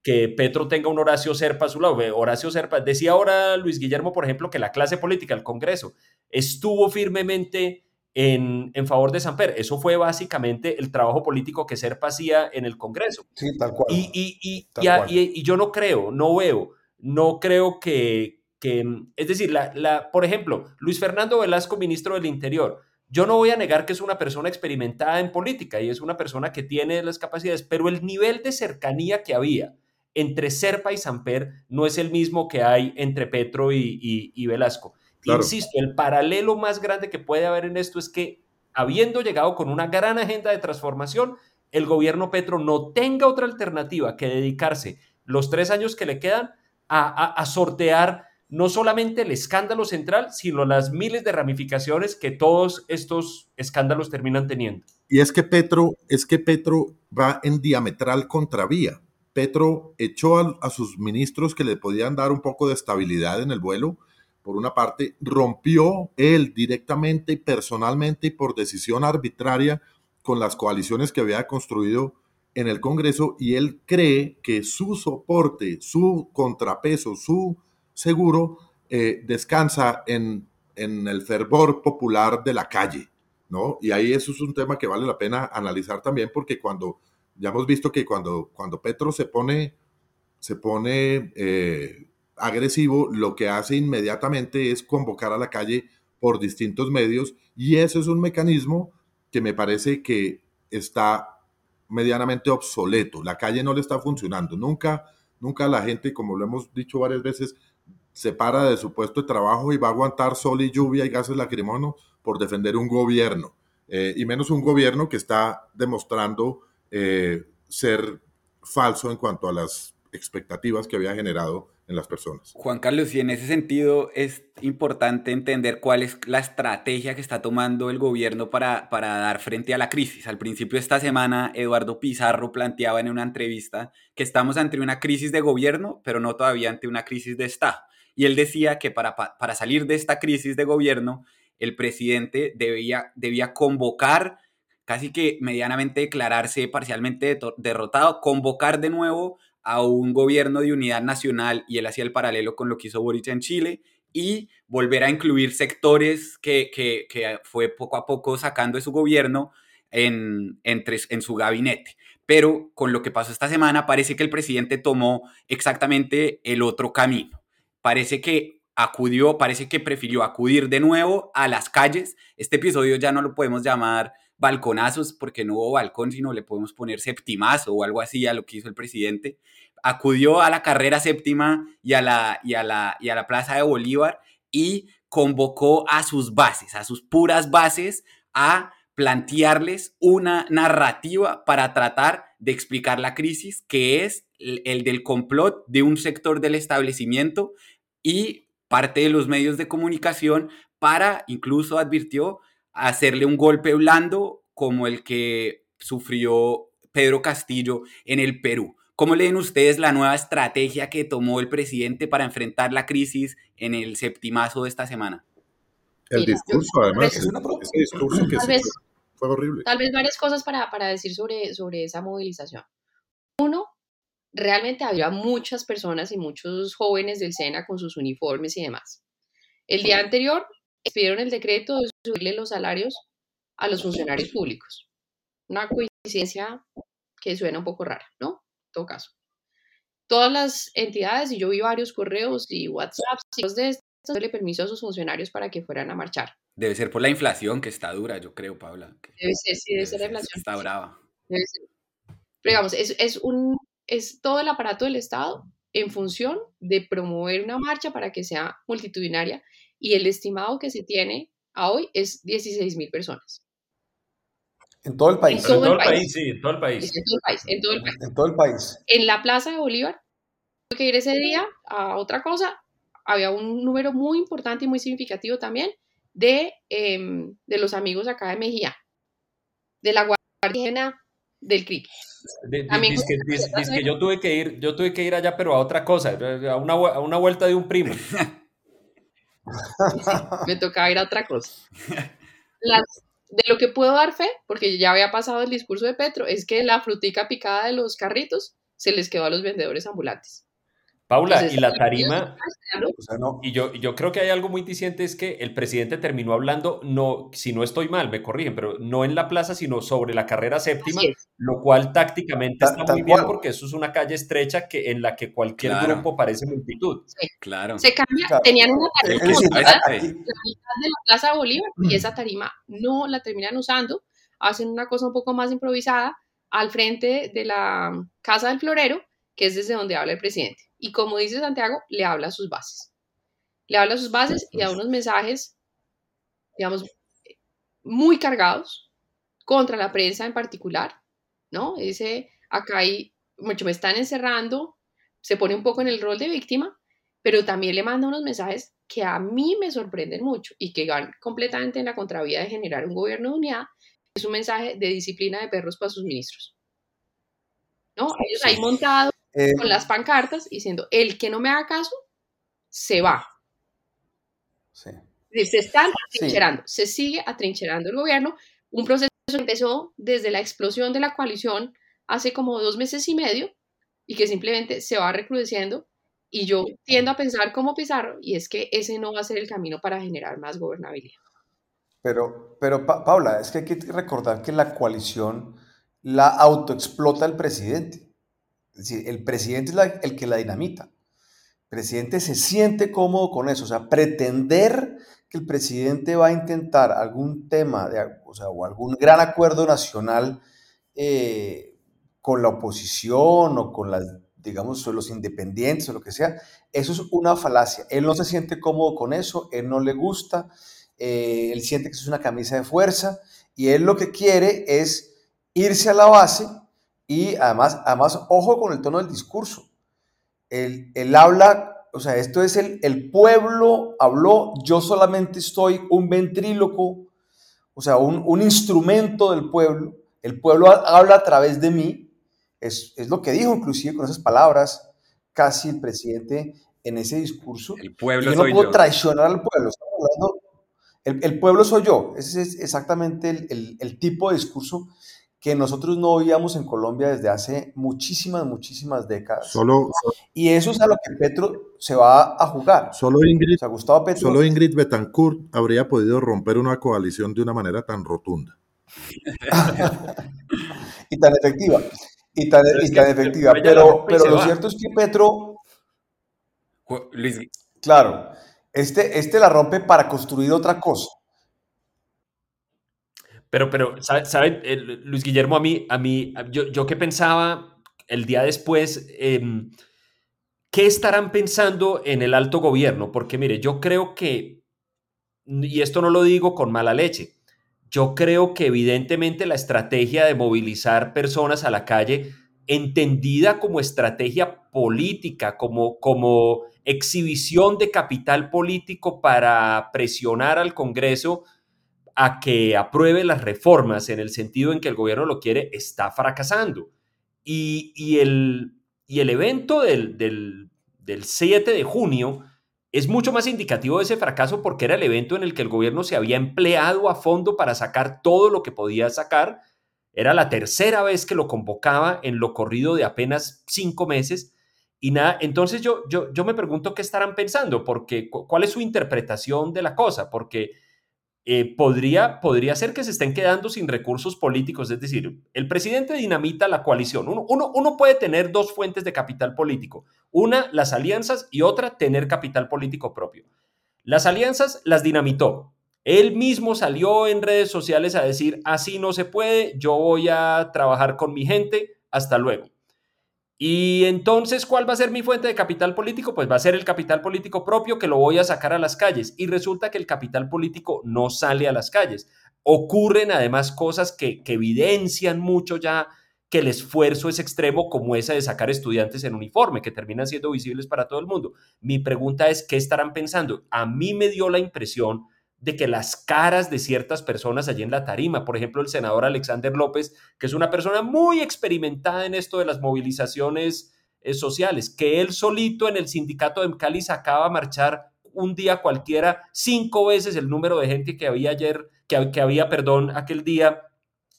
que Petro tenga un Horacio Serpa a su lado. Horacio Serpa, decía ahora Luis Guillermo, por ejemplo, que la clase política, el Congreso, estuvo firmemente en, en, favor de Samper. Eso fue básicamente el trabajo político que Serpa hacía en el Congreso. Sí, tal cual. Y, y, y, y, yo no creo, no veo, no creo que, Mm, es decir, la, por ejemplo, Luis Fernando Velasco, ministro del Interior, yo no voy a negar que es una persona experimentada en política y es una persona que tiene las capacidades, pero el nivel de cercanía que había entre Serpa y Samper no es el mismo que hay entre Petro y, Velasco. Insisto, el paralelo más grande que puede haber en esto es que, habiendo llegado con una gran agenda de transformación, el gobierno Petro no tenga otra alternativa que dedicarse los tres años que le quedan a sortear no solamente el escándalo central, sino las miles de ramificaciones que todos estos escándalos terminan teniendo. Y es que Petro, es que Petro va en diametral contravía. Petro echó a, sus ministros que le podían dar un poco de estabilidad en el vuelo. Por una parte, rompió él directamente y personalmente y por decisión arbitraria con las coaliciones que había construido en el Congreso y él cree que su soporte, su contrapeso, su seguro eh, descansa en, el fervor popular de la calle, ¿no? Y ahí eso es un tema que vale la pena analizar también porque cuando, ya hemos visto que cuando, cuando Petro se pone, se pone eh, agresivo, lo que hace inmediatamente es convocar a la calle por distintos medios y eso es un mecanismo que me parece que está medianamente obsoleto. La calle no le está funcionando. Nunca, nunca la gente, como lo hemos dicho varias veces, se para de su puesto de trabajo y va a aguantar sol y lluvia y gases lacrimógenos por defender un gobierno. eh, y menos un gobierno que está demostrando eh, ser falso en cuanto a las expectativas que había generado en las personas. Juan Carlos, y en ese sentido es importante entender cuál es la estrategia que está tomando el gobierno para, para dar frente a la crisis. Al principio de esta semana, Eduardo Pizarro planteaba en una entrevista que estamos ante una crisis de gobierno, pero no todavía ante una crisis de Estado. Y él decía que para, para salir de esta crisis de gobierno, el presidente debía, debía convocar, casi que medianamente declararse parcialmente derrotado, convocar de nuevo a un gobierno de unidad nacional y él hacía el paralelo con lo que hizo Boric en Chile y volver a incluir sectores que, que, fue poco a poco sacando de su gobierno en, en su gabinete. Pero con lo que pasó esta semana parece que el presidente tomó exactamente el otro camino. Parece que acudió, parece que prefirió acudir de nuevo a las calles. Este episodio ya no lo podemos llamar balconazos porque no hubo balcón, sino le podemos poner septimazo o algo así a lo que hizo el presidente. Acudió a la carrera séptima y a la, y a la, y a la Plaza de Bolívar y convocó a sus bases, a sus puras bases, a plantearles una narrativa para tratar de explicar la crisis, que es el del complot de un sector del establecimiento y parte de los medios de comunicación para, incluso advirtió, hacerle un golpe blando como el que sufrió Pedro Castillo en el Perú. ¿Cómo leen ustedes la nueva estrategia que tomó el presidente para enfrentar la crisis en el septimazo de esta semana? El discurso, además, ese discurso que fue horrible. Tal vez varias cosas para, para decir sobre, sobre esa movilización. Uno, realmente había muchas personas y muchos jóvenes del SENA con sus uniformes y demás. El día anterior expidieron el decreto de subirle los salarios a los funcionarios públicos. Una coincidencia que suena un poco rara, ¿no? En todo caso. Todas las entidades, y yo vi varios correos y WhatsApp, y de estos, le permiso a sus funcionarios para que fueran a marchar. Debe ser por la inflación que está dura, yo creo, Paula. Debe ser, sí, debe, ser la inflación. Está brava. Debe ser. Pero digamos, es, es, un, es todo el aparato del Estado en función de promover una marcha para que sea multitudinaria y el estimado que se tiene a hoy es 16 mil personas. En todo el país. En todo, el país. sí, en todo el país. En todo el país, en todo el país. En todo el país. En la Plaza de Bolívar, tuve que ir ese día a otra cosa, había un número muy importante y muy significativo también de, em, de los amigos acá de Mejía, de la Guardia del CRIC. Dice que, yo tuve que ir, yo tuve que ir allá, pero a otra cosa, a una, a una vuelta de un primo. me tocaba ir a otra cosa. de lo que puedo dar fe, porque ya había pasado el discurso de Petro, es que la frutica picada de los carritos se les quedó a los vendedores ambulantes. Paula, y la tarima, y yo, yo creo que hay algo muy diciente, es que el presidente terminó hablando, no, si no estoy mal, me corrigen, pero no en la plaza, sino sobre la carrera séptima, lo cual tácticamente está muy bien porque eso es una calle estrecha que, en la que cualquier grupo parece multitud. Claro. Se cambia, tenían una tarima la mitad de la Plaza Bolívar y mm. esa tarima no la terminan usando, hacen una cosa un poco más improvisada al frente de la Casa del Florero, que es desde donde habla el presidente. Y como dice Santiago, le habla a sus bases. Le habla a sus bases y da unos mensajes, digamos, muy cargados contra la prensa en particular, ¿no? Dice, acá hay, mucho me están encerrando, se pone un poco en el rol de víctima, pero también le manda unos mensajes que a mí me sorprenden mucho y que van completamente en la contravía de generar un gobierno de unidad. Es un mensaje de disciplina de perros para sus ministros. ¿No? Ellos ahí montados eh, con las pancartas diciendo, el que no me haga caso, se va. Sí. Se están atrincherando, se sigue atrincherando el gobierno, un proceso que empezó desde la explosión de la coalición hace como dos meses y medio y que simplemente se va recrudeciendo y yo tiendo a pensar como Pizarro y es que ese no va a ser el camino para generar más gobernabilidad. Pero, pero Paula, es que hay que recordar que la coalición la autoexplota el presidente. Es decir, el presidente es el que la dinamita. El presidente se siente cómodo con eso. O sea, pretender que el presidente va a intentar algún tema o, sea, o algún gran acuerdo nacional eh, con la oposición o con las, digamos, los independientes o lo que sea, eso es una falacia. Él no se siente cómodo con eso, él no le gusta, eh, él siente que eso es una camisa de fuerza Y él lo que quiere es irse a la base y además, además ojo con el tono del discurso. Él, él habla, o sea, esto es el, el pueblo habló, yo solamente estoy un ventríloco, o sea, un, un instrumento del pueblo. El pueblo habla a través de mí. Es, es lo que dijo inclusive con esas palabras casi el presidente en ese discurso. El pueblo yo no puedo traicionar al pueblo. el, pueblo soy yo. Ese es exactamente el, el, tipo de discurso que nosotros no oíamos en Colombia desde hace muchísimas, muchísimas décadas. Solo, y eso es a lo que Petro se va a jugar. Solo Ingrid, solo Ingrid Betancourt habría podido romper una coalición de una manera tan rotunda. y tan efectiva. Y tan, efectiva. Pero, pero lo cierto es que Petro. Claro, este, este la rompe para construir otra cosa. Pero, pero, ¿sabe, Luis Guillermo? A mí, a mí yo, yo que pensaba el día después, em, ¿qué estarán pensando en el alto gobierno? Porque mire, yo creo que, y esto no lo digo con mala leche, yo creo que evidentemente la estrategia de movilizar personas a la calle, entendida como estrategia política, como, como exhibición de capital político para presionar al Congreso a que apruebe las reformas en el sentido en que el gobierno lo quiere, está fracasando. Y, el, y el, evento del, del, del 7 de junio es mucho más indicativo de ese fracaso porque era el evento en el que el gobierno se había empleado a fondo para sacar todo lo que podía sacar. Era la tercera vez que lo convocaba en lo corrido de apenas cinco meses. Y nada, entonces yo, yo, yo me pregunto qué estarán pensando, porque cuál es su interpretación de la cosa, porque eh, podría, podría ser que se estén quedando sin recursos políticos. Es decir, el presidente dinamita la coalición. Uno, uno, puede tener dos fuentes de capital político. Una, las alianzas y otra, tener capital político propio. Las alianzas las dinamitó. Él mismo salió en redes sociales a decir, así no se puede, yo voy a trabajar con mi gente, hasta luego. Y entonces, ¿cuál va a ser mi fuente de capital político? Pues va a ser el capital político propio que lo voy a sacar a las calles. Y resulta que el capital político no sale a las calles. Ocurren además cosas que, evidencian mucho ya que el esfuerzo es extremo, como esa de sacar estudiantes en uniforme, que terminan siendo visibles para todo el mundo. Mi pregunta es, ¿qué estarán pensando? A mí me dio la impresión de que las caras de ciertas personas allí en la tarima, por ejemplo, el senador Alexander López, que es una persona muy experimentada en esto de las movilizaciones eh, sociales, que él solito en el sindicato de Cali sacaba a marchar un día cualquiera cinco veces el número de gente que había ayer, que, había, perdón, aquel día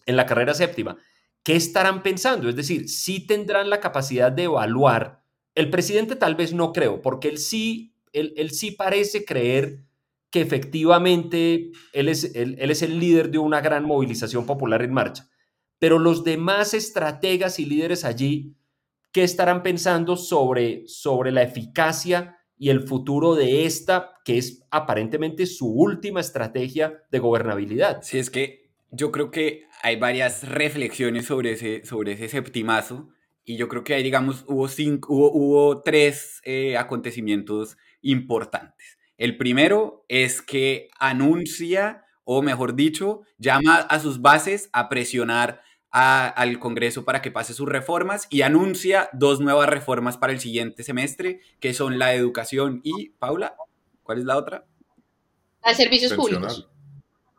en la carrera séptima. ¿Qué estarán pensando? Es decir, si tendrán la capacidad de evaluar. El presidente tal vez no creo, porque él sí, él, él sí parece creer que efectivamente él es, él, es el líder de una gran movilización popular en marcha. Pero los demás estrategas y líderes allí, ¿qué estarán pensando sobre, sobre la eficacia y el futuro de esta, que es aparentemente su última estrategia de gobernabilidad? Sí, es que yo creo que hay varias reflexiones sobre ese, sobre ese septimazo y yo creo que ahí, digamos, hubo, cinco, hubo, hubo tres eh, acontecimientos importantes. El primero es que anuncia, o mejor dicho, llama a sus bases a presionar al Congreso para que pase sus reformas y anuncia dos nuevas reformas para el siguiente semestre, que son la educación y, Paula, ¿cuál es la otra? La de servicios públicos.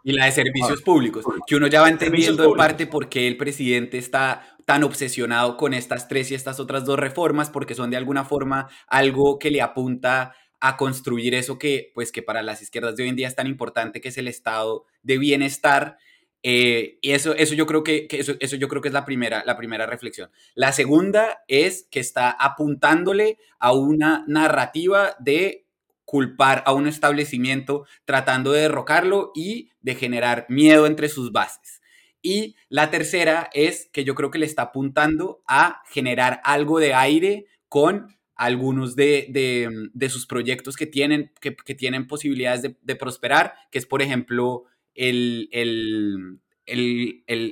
Y la de servicios públicos, que uno ya va entendiendo en parte por qué el presidente está tan obsesionado con estas tres y estas otras dos reformas, porque son de alguna forma algo que le apunta a construir eso que, pues, que para las izquierdas de hoy en día es tan importante, que es el estado de bienestar. Eh, y eso, eso yo creo que, eso, eso, yo creo que es la primera, la primera reflexión. La segunda es que está apuntándole a una narrativa de culpar a un establecimiento, tratando de derrocarlo y de generar miedo entre sus bases. Y la tercera es que yo creo que le está apuntando a generar algo de aire con algunos de, sus proyectos que tienen, que, tienen posibilidades de, prosperar, que es, por ejemplo, el,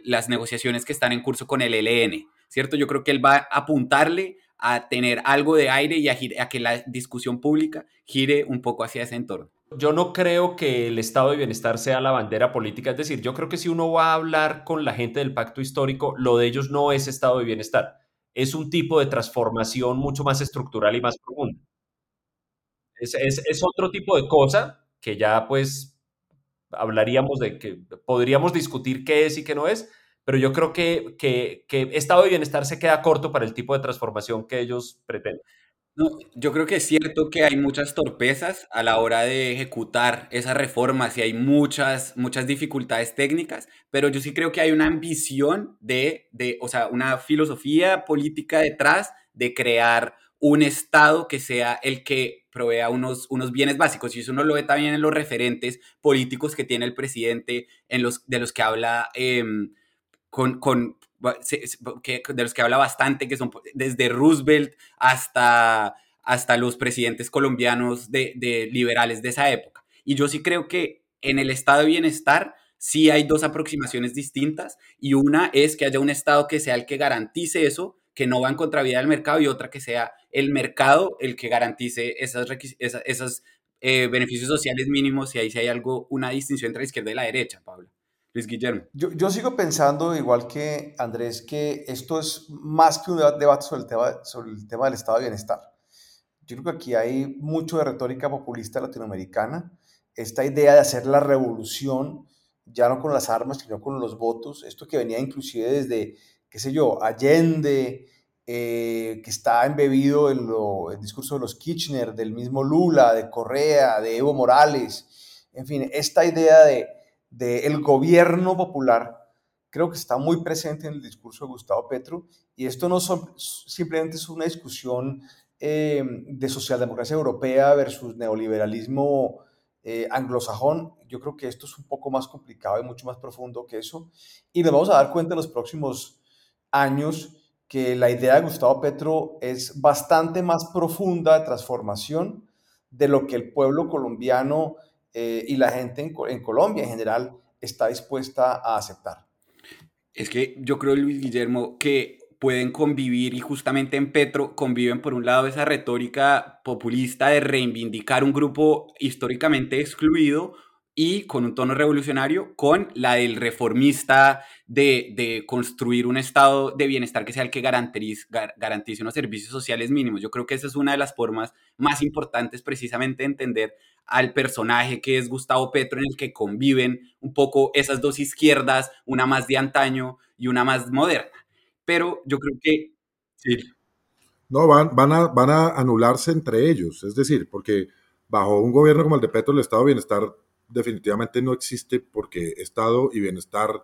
las negociaciones que están en curso con el ELN, ¿cierto? Yo creo que él va a apuntarle a tener algo de aire y a, que la discusión pública gire un poco hacia ese entorno. yo no creo que el estado de bienestar sea la bandera política. Es decir, yo creo que si uno va a hablar con la gente del pacto histórico, lo de ellos no es estado de bienestar. Es un tipo de transformación mucho más estructural y más profunda. Es, es otro tipo de cosa que ya pues hablaríamos de que podríamos discutir qué es y qué no es, pero yo creo que, que, que estado de bienestar se queda corto para el tipo de transformación que ellos pretenden. No, yo creo que es cierto que hay muchas torpezas a la hora de ejecutar esas reformas y hay muchas, muchas dificultades técnicas, pero yo sí creo que hay una ambición de, de, o sea, una filosofía política detrás de crear un Estado que sea el que provea unos, unos bienes básicos. Y eso uno lo ve también en los referentes políticos que tiene el presidente, en los, de los que habla em, con, con de los que habla bastante, que son desde Roosevelt hasta, hasta los presidentes colombianos de, de liberales de esa época. Y yo sí creo que en el estado de bienestar sí hay dos aproximaciones distintas y una es que haya un estado que sea el que garantice eso, que no va en contravía del mercado y otra que sea el mercado el que garantice esas, esos eh, beneficios sociales mínimos y ahí sí hay algo, una distinción entre la izquierda y la derecha, Pablo. Luis Guillermo. Yo, sigo pensando, igual que Andrés, que esto es más que un debate sobre el, tema, sobre el tema del estado de bienestar. Yo creo que aquí hay mucho de retórica populista latinoamericana. Esta idea de hacer la revolución, ya no con las armas, sino con los votos. Esto que venía inclusive desde, qué sé yo, Allende, eh, que está embebido en el discurso de los Kirchner, del mismo Lula, de Correa, de Evo Morales. En fin, esta idea de del gobierno popular, creo que está muy presente en el discurso de Gustavo Petro, y esto no son, simplemente es una discusión eh, de socialdemocracia europea versus neoliberalismo eh, anglosajón. Yo creo que esto es un poco más complicado y mucho más profundo que eso, y nos vamos a dar cuenta en los próximos años que la idea de Gustavo Petro es bastante más profunda de transformación de lo que el pueblo colombiano eh, y la gente en, Colombia en general está dispuesta a aceptar. Es que yo creo, Luis Guillermo, que pueden convivir y justamente en Petro conviven por un lado esa retórica populista de reivindicar un grupo históricamente excluido y con un tono revolucionario, con la del reformista de, construir un estado de bienestar que sea el que garantice, garantice unos servicios sociales mínimos. Yo creo que esa es una de las formas más importantes precisamente de entender al personaje que es Gustavo Petro, en el que conviven un poco esas dos izquierdas, una más de antaño y una más moderna. Pero yo creo que... Sí. No, van, van, a, van a anularse entre ellos, es decir, porque bajo un gobierno como el de Petro, el estado de bienestar definitivamente no existe porque Estado y bienestar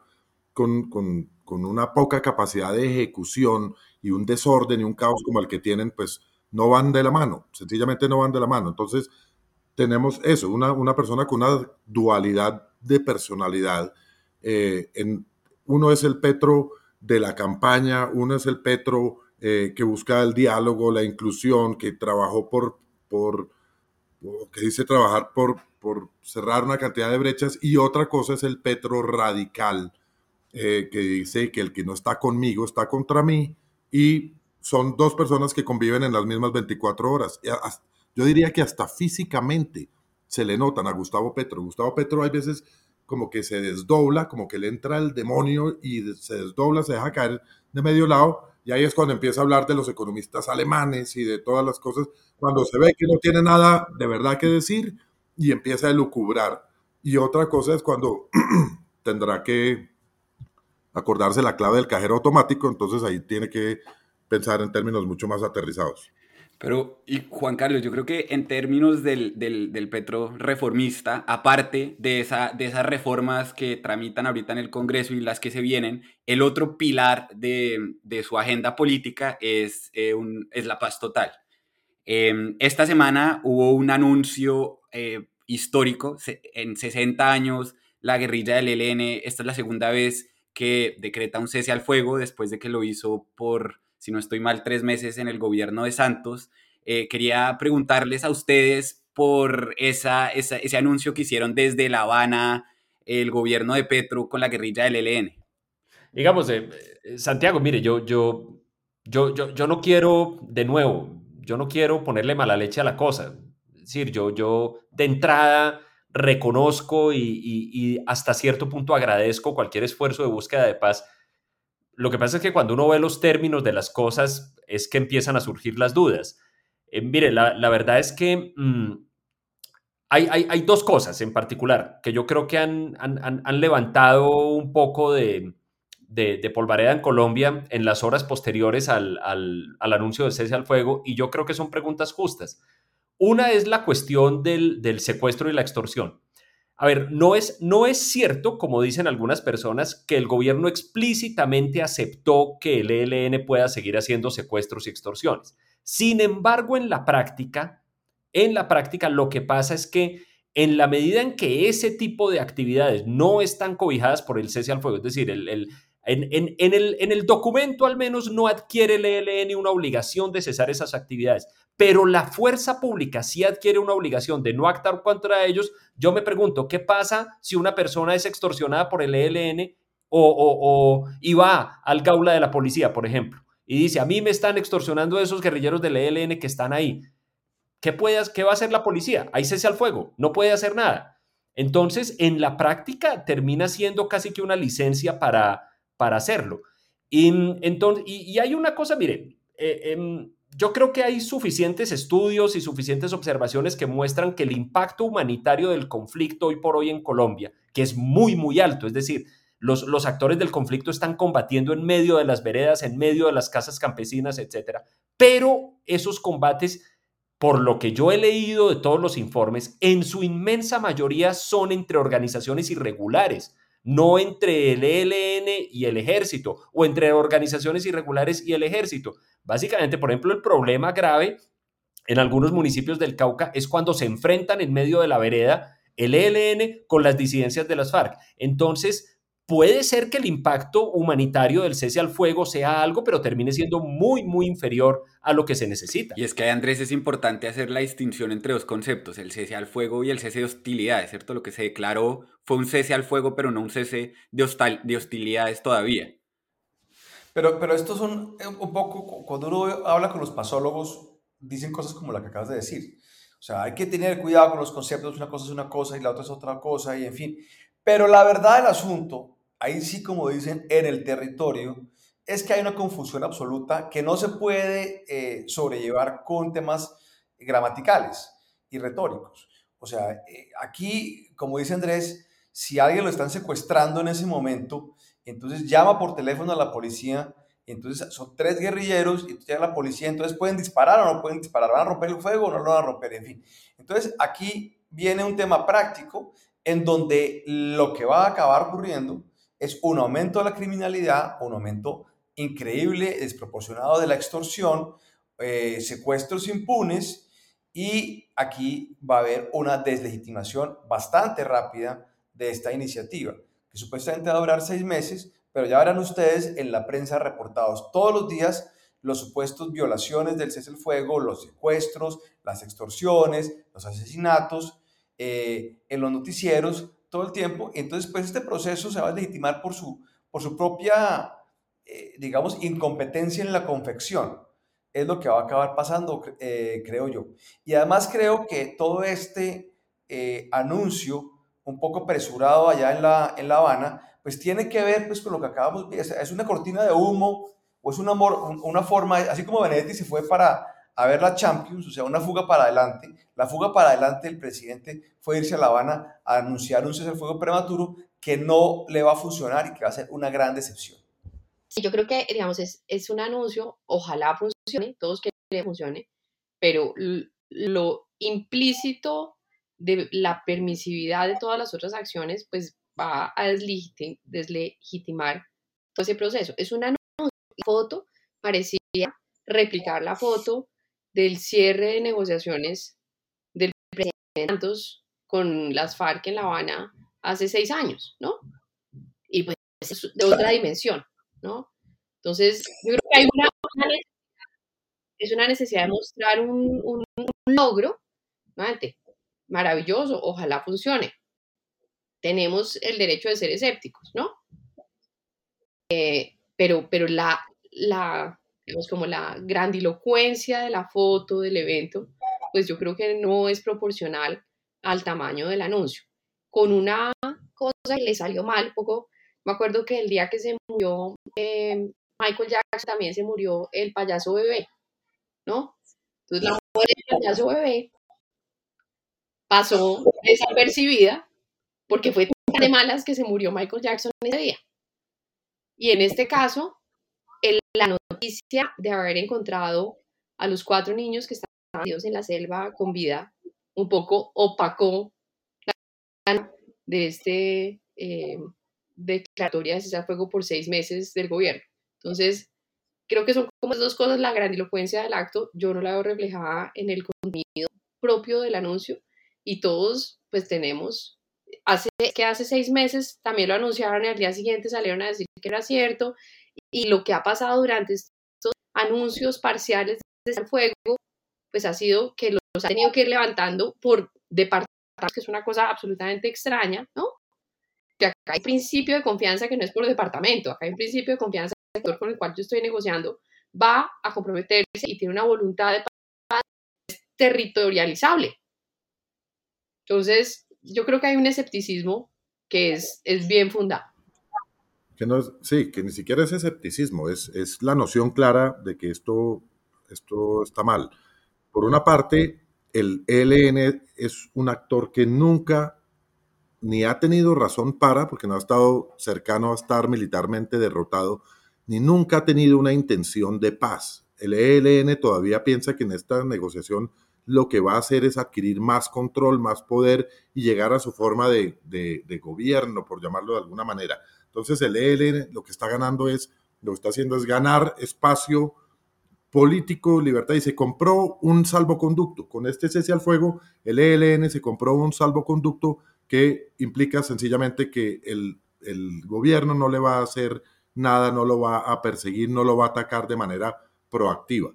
con, con, con, una poca capacidad de ejecución y un desorden y un caos como el que tienen, pues no van de la mano, sencillamente no van de la mano. Entonces, tenemos eso, una, una persona con una dualidad de personalidad. Eh, en, uno es el Petro de la campaña, uno es el Petro eh, que busca el diálogo, la inclusión, que trabajó por, por que dice trabajar por, por cerrar una cantidad de brechas y otra cosa es el Petro radical, eh, que dice que el que no está conmigo está contra mí y son dos personas que conviven en las mismas 24 horas. Yo diría que hasta físicamente se le notan a Gustavo Petro. Gustavo Petro hay veces como que se desdobla, como que le entra el demonio y se desdobla, se deja caer de medio lado y ahí es cuando empieza a hablar de los economistas alemanes y de todas las cosas, cuando se ve que no tiene nada de verdad que decir y empieza a lucubrar. Y otra cosa es cuando tendrá que acordarse la clave del cajero automático, entonces ahí tiene que pensar en términos mucho más aterrizados. Pero, y Juan Carlos, yo creo que en términos del, del, Petro reformista, aparte de, esa, de esas reformas que tramitan ahorita en el Congreso y las que se vienen, el otro pilar de, de su agenda política es, eh, un, es la paz total. Em, esta semana hubo un anuncio eh, histórico, en 60 años la guerrilla del ELN, esta es la segunda vez que decreta un cese al fuego después de que lo hizo por, si no estoy mal, tres meses en el gobierno de Santos. Eh, quería preguntarles a ustedes por esa, ese anuncio que hicieron desde La Habana el gobierno de Petro con la guerrilla del ELN. Digamos, eh, Santiago, mire, yo, yo, yo, yo, yo no quiero, de nuevo, yo no quiero ponerle mala leche a la cosa decir, yo, yo de entrada reconozco y, hasta cierto punto agradezco cualquier esfuerzo de búsqueda de paz. Lo que pasa es que cuando uno ve los términos de las cosas es que empiezan a surgir las dudas. Eh, mire, la, verdad es que mm, hay, hay, dos cosas en particular que yo creo que han, han, levantado un poco de, de, polvareda en Colombia en las horas posteriores al, al, al anuncio de cese al fuego y yo creo que son preguntas justas. Una es la cuestión del, secuestro y la extorsión. A ver, no es, no es cierto, como dicen algunas personas, que el gobierno explícitamente aceptó que el ELN pueda seguir haciendo secuestros y extorsiones. Sin embargo, en la práctica, en la práctica lo que pasa es que en la medida en que ese tipo de actividades no están cobijadas por el cese al fuego, es decir, en, el, en, el, documento al menos no adquiere el ELN una obligación de cesar esas actividades, pero la fuerza pública sí adquiere una obligación de no actuar contra ellos. Yo me pregunto, ¿qué pasa si una persona es extorsionada por el ELN o, o, y va al gaula de la policía, por ejemplo, y dice, a mí me están extorsionando esos guerrilleros del ELN que están ahí? ¿Qué, puede, ¿Qué va a hacer la policía? Ahí cese al fuego, no puede hacer nada. Entonces, en la práctica termina siendo casi que una licencia para, para hacerlo. Y, entonces, y, hay una cosa, mire, eh, em, yo creo que hay suficientes estudios y suficientes observaciones que muestran que el impacto humanitario del conflicto hoy por hoy en Colombia, que es muy, muy alto, es decir, los, los actores del conflicto están combatiendo en medio de las veredas, en medio de las casas campesinas, etcétera. Pero esos combates, por lo que yo he leído de todos los informes, en su inmensa mayoría son entre organizaciones irregulares, no entre el ELN y el ejército o entre organizaciones irregulares y el ejército. Básicamente, por ejemplo, el problema grave en algunos municipios del Cauca es cuando se enfrentan en medio de la vereda el ELN con las disidencias de las FARC. Entonces, puede ser que el impacto humanitario del cese al fuego sea algo, pero termine siendo muy, muy inferior a lo que se necesita. Y es que, Andrés, es importante hacer la distinción entre dos conceptos, el cese al fuego y el cese de hostilidades, ¿cierto? Lo que se declaró fue un cese al fuego, pero no un cese de, de hostilidades todavía. Pero, pero estos son eh, un poco, cuando uno habla con los pasólogos, dicen cosas como la que acabas de decir. O sea, hay que tener cuidado con los conceptos, una cosa es una cosa y la otra es otra cosa, y en fin. Pero la verdad del asunto, ahí sí como dicen en el territorio, es que hay una confusión absoluta que no se puede eh, sobrellevar con temas gramaticales y retóricos. O sea, eh, aquí, como dice Andrés, si alguien lo están secuestrando en ese momento, entonces llama por teléfono a la policía, entonces son tres guerrilleros y llega la policía, entonces pueden disparar o no pueden disparar, van a romper el fuego o no lo van a romper, en fin. Entonces aquí viene un tema práctico en donde lo que va a acabar ocurriendo es un aumento de la criminalidad, un aumento increíble, desproporcionado de la extorsión, eh, secuestros impunes y aquí va a haber una deslegitimación bastante rápida de esta iniciativa que supuestamente va a durar seis meses, pero ya verán ustedes en la prensa reportados todos los días los supuestos violaciones del cese el fuego, los secuestros, las extorsiones, los asesinatos, eh, en los noticieros todo el tiempo. Entonces, pues este proceso se va a legitimar por su, por su propia, eh, digamos, incompetencia en la confección. Es lo que va a acabar pasando, eh, creo yo. Y además creo que todo este anuncio un poco apresurado allá en La, en la Habana, pues tiene que ver pues, con lo que acabamos ver. Es una cortina de humo o es una, una forma, así como Benedetti se fue para a ver la Champions, o sea, una fuga para adelante. La fuga para adelante del presidente fue irse a La Habana a anunciar un cese al fuego prematuro que no le va a funcionar y que va a ser una gran decepción. Sí, yo creo que, digamos, es, es un anuncio, ojalá funcione, todos quieren que funcione, pero lo implícito de la permisividad de todas las otras acciones, pues va a deslegitimar todo ese proceso. Es una foto, parecía replicar la foto del cierre de negociaciones del presidente con las FARC en La Habana hace seis años, ¿no? Y pues es de otra dimensión, ¿no? Entonces, yo creo que hay una, es una necesidad de mostrar un, un, un logro, nuevamente, maravilloso, ojalá funcione. Tenemos el derecho de ser escépticos, ¿no? Eh, pero, pero la, la, como la grandilocuencia de la foto, del evento, pues yo creo que no es proporcional al tamaño del anuncio. Con una cosa que le salió mal, poco, me acuerdo que el día que se murió eh, Michael Jackson también se murió el payaso bebé, ¿no? Entonces la muerte del payaso bebé pasó desapercibida porque fue tan de malas que se murió Michael Jackson ese día. Y en este caso, la noticia de haber encontrado a los cuatro niños que estaban en la selva con vida un poco opacó la de este eh, declaratoria de cesar fuego por seis meses del gobierno. Entonces, creo que son como dos cosas, la grandilocuencia del acto, yo no la veo reflejada en el contenido propio del anuncio y todos pues tenemos, hace, que hace seis meses también lo anunciaron y al día siguiente salieron a decir que era cierto y lo que ha pasado durante estos anuncios parciales de fuego pues ha sido que los ha tenido que ir levantando por departamentos, que es una cosa absolutamente extraña, ¿no? Que acá hay principio de confianza que no es por departamento, acá hay un principio de confianza sector con el cual yo estoy negociando va a comprometerse y tiene una voluntad de territorializable. Entonces, yo creo que hay un escepticismo que es, es bien fundado. No sí, que ni siquiera es escepticismo, es, es la noción clara de que esto, esto está mal. Por una parte, el ELN es un actor que nunca ni ha tenido razón para, porque no ha estado cercano a estar militarmente derrotado, ni nunca ha tenido una intención de paz. El ELN todavía piensa que en esta negociación lo que va a hacer es adquirir más control, más poder y llegar a su forma de, gobierno, por llamarlo de alguna manera. Entonces el ELN lo que está ganando es, lo que está haciendo es ganar espacio político, libertad, y se compró un salvoconducto. Con este cese al fuego, el ELN se compró un salvoconducto que implica sencillamente que el, gobierno no le va a hacer nada, no lo va a perseguir, no lo va a atacar de manera proactiva.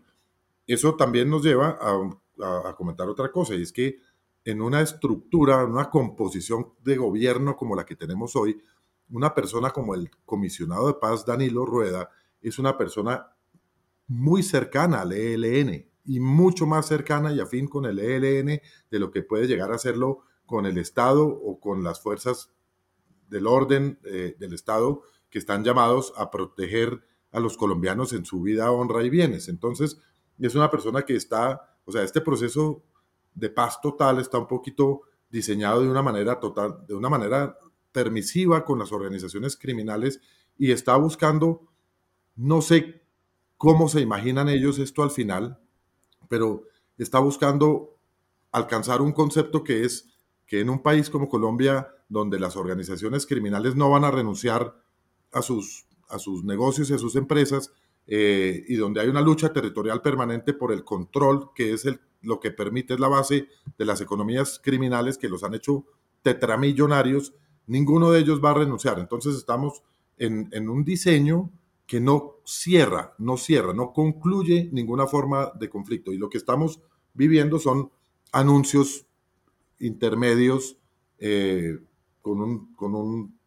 Eso también nos lleva a, comentar otra cosa, y es que en una estructura, en una composición de gobierno como la que tenemos hoy, una persona como el comisionado de paz Danilo Rueda es una persona muy cercana al ELN y mucho más cercana y afín con el ELN de lo que puede llegar a hacerlo con el Estado o con las fuerzas del orden eh, del Estado que están llamados a proteger a los colombianos en su vida, honra y bienes. Entonces, es una persona que está, o sea, este proceso de paz total está un poquito diseñado de una manera total, de una manera permisiva con las organizaciones criminales y está buscando, no sé cómo se imaginan ellos esto al final, pero está buscando alcanzar un concepto que es que en un país como Colombia, donde las organizaciones criminales no van a renunciar a sus, a sus negocios y a sus empresas eh, y donde hay una lucha territorial permanente por el control, que es lo que permite, la base de las economías criminales que los han hecho tetramillonarios, ninguno de ellos va a renunciar. Entonces estamos en, en un diseño que no cierra, no cierra, no concluye ninguna forma de conflicto. Y lo que estamos viviendo son anuncios intermedios eh, con, un, con un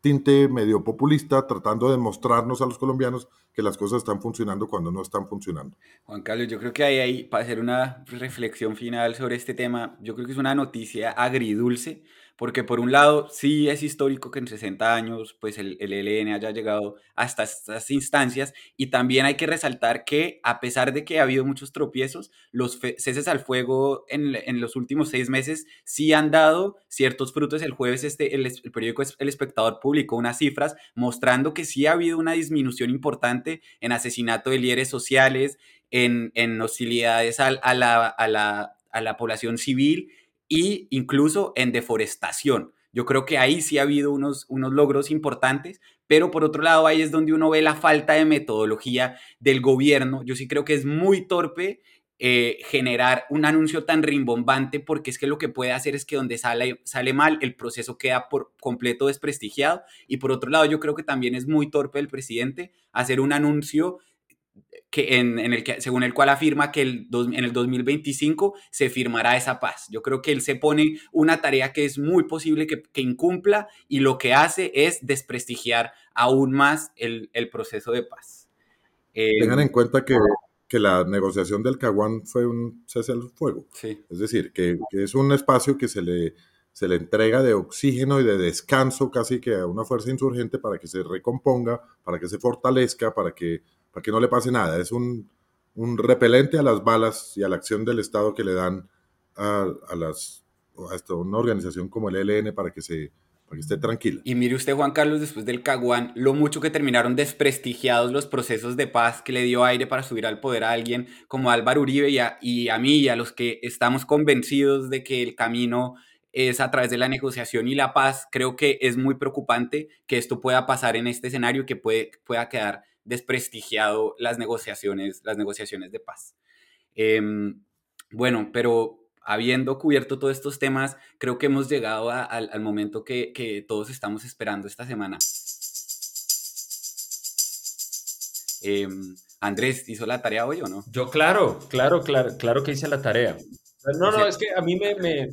tinte medio populista tratando de mostrarnos a los colombianos que las cosas están funcionando cuando no están funcionando. Juan Carlos, yo creo que hay ahí, para hacer una reflexión final sobre este tema, yo creo que es una noticia agridulce, porque por un lado sí es histórico que en 60 años pues el, el ELN haya llegado hasta estas instancias y también hay que resaltar que a pesar de que ha habido muchos tropiezos, los ceses al fuego en, en, los últimos seis meses sí han dado ciertos frutos. El jueves este, el, el periódico El Espectador publicó unas cifras mostrando que sí ha habido una disminución importante en asesinato de líderes sociales, en, en hostilidades a, a, la, a, la, a la población civil y incluso en deforestación. Yo creo que ahí sí ha habido unos, unos logros importantes, pero por otro lado ahí es donde uno ve la falta de metodología del gobierno. Yo sí creo que es muy torpe eh, generar un anuncio tan rimbombante porque es que lo que puede hacer es que donde sale, sale mal el proceso queda por completo desprestigiado y por otro lado yo creo que también es muy torpe el presidente hacer un anuncio que en, el que, según el cual afirma que el en el 2025 se firmará esa paz. Yo creo que él se pone una tarea que es muy posible que, incumpla y lo que hace es desprestigiar aún más el, proceso de paz. Tengan en cuenta que, que la negociación del Caguán fue un cese al fuego. Sí. Es decir, que, es un espacio que se le, se le entrega de oxígeno y de descanso casi que a una fuerza insurgente para que se recomponga, para que se fortalezca, para que, para que no le pase nada. Es un, un repelente a las balas y a la acción del Estado que le dan a, a las, a una organización como el ELN para que se para que esté tranquila. Y mire usted, Juan Carlos, después del Caguán, lo mucho que terminaron desprestigiados los procesos de paz que le dio aire para subir al poder a alguien como Álvaro Uribe y a, y a mí y a los que estamos convencidos de que el camino es a través de la negociación y la paz. Creo que es muy preocupante que esto pueda pasar en este escenario y que puede, pueda quedar desprestigiado las negociaciones, las negociaciones de paz. Em, bueno, pero habiendo cubierto todos estos temas, creo que hemos llegado al momento que, todos estamos esperando esta semana. Em, Andrés, ¿hizo la tarea hoy o no? Yo, claro, claro, claro, claro que hice la tarea. No, no, es que a mí me, me,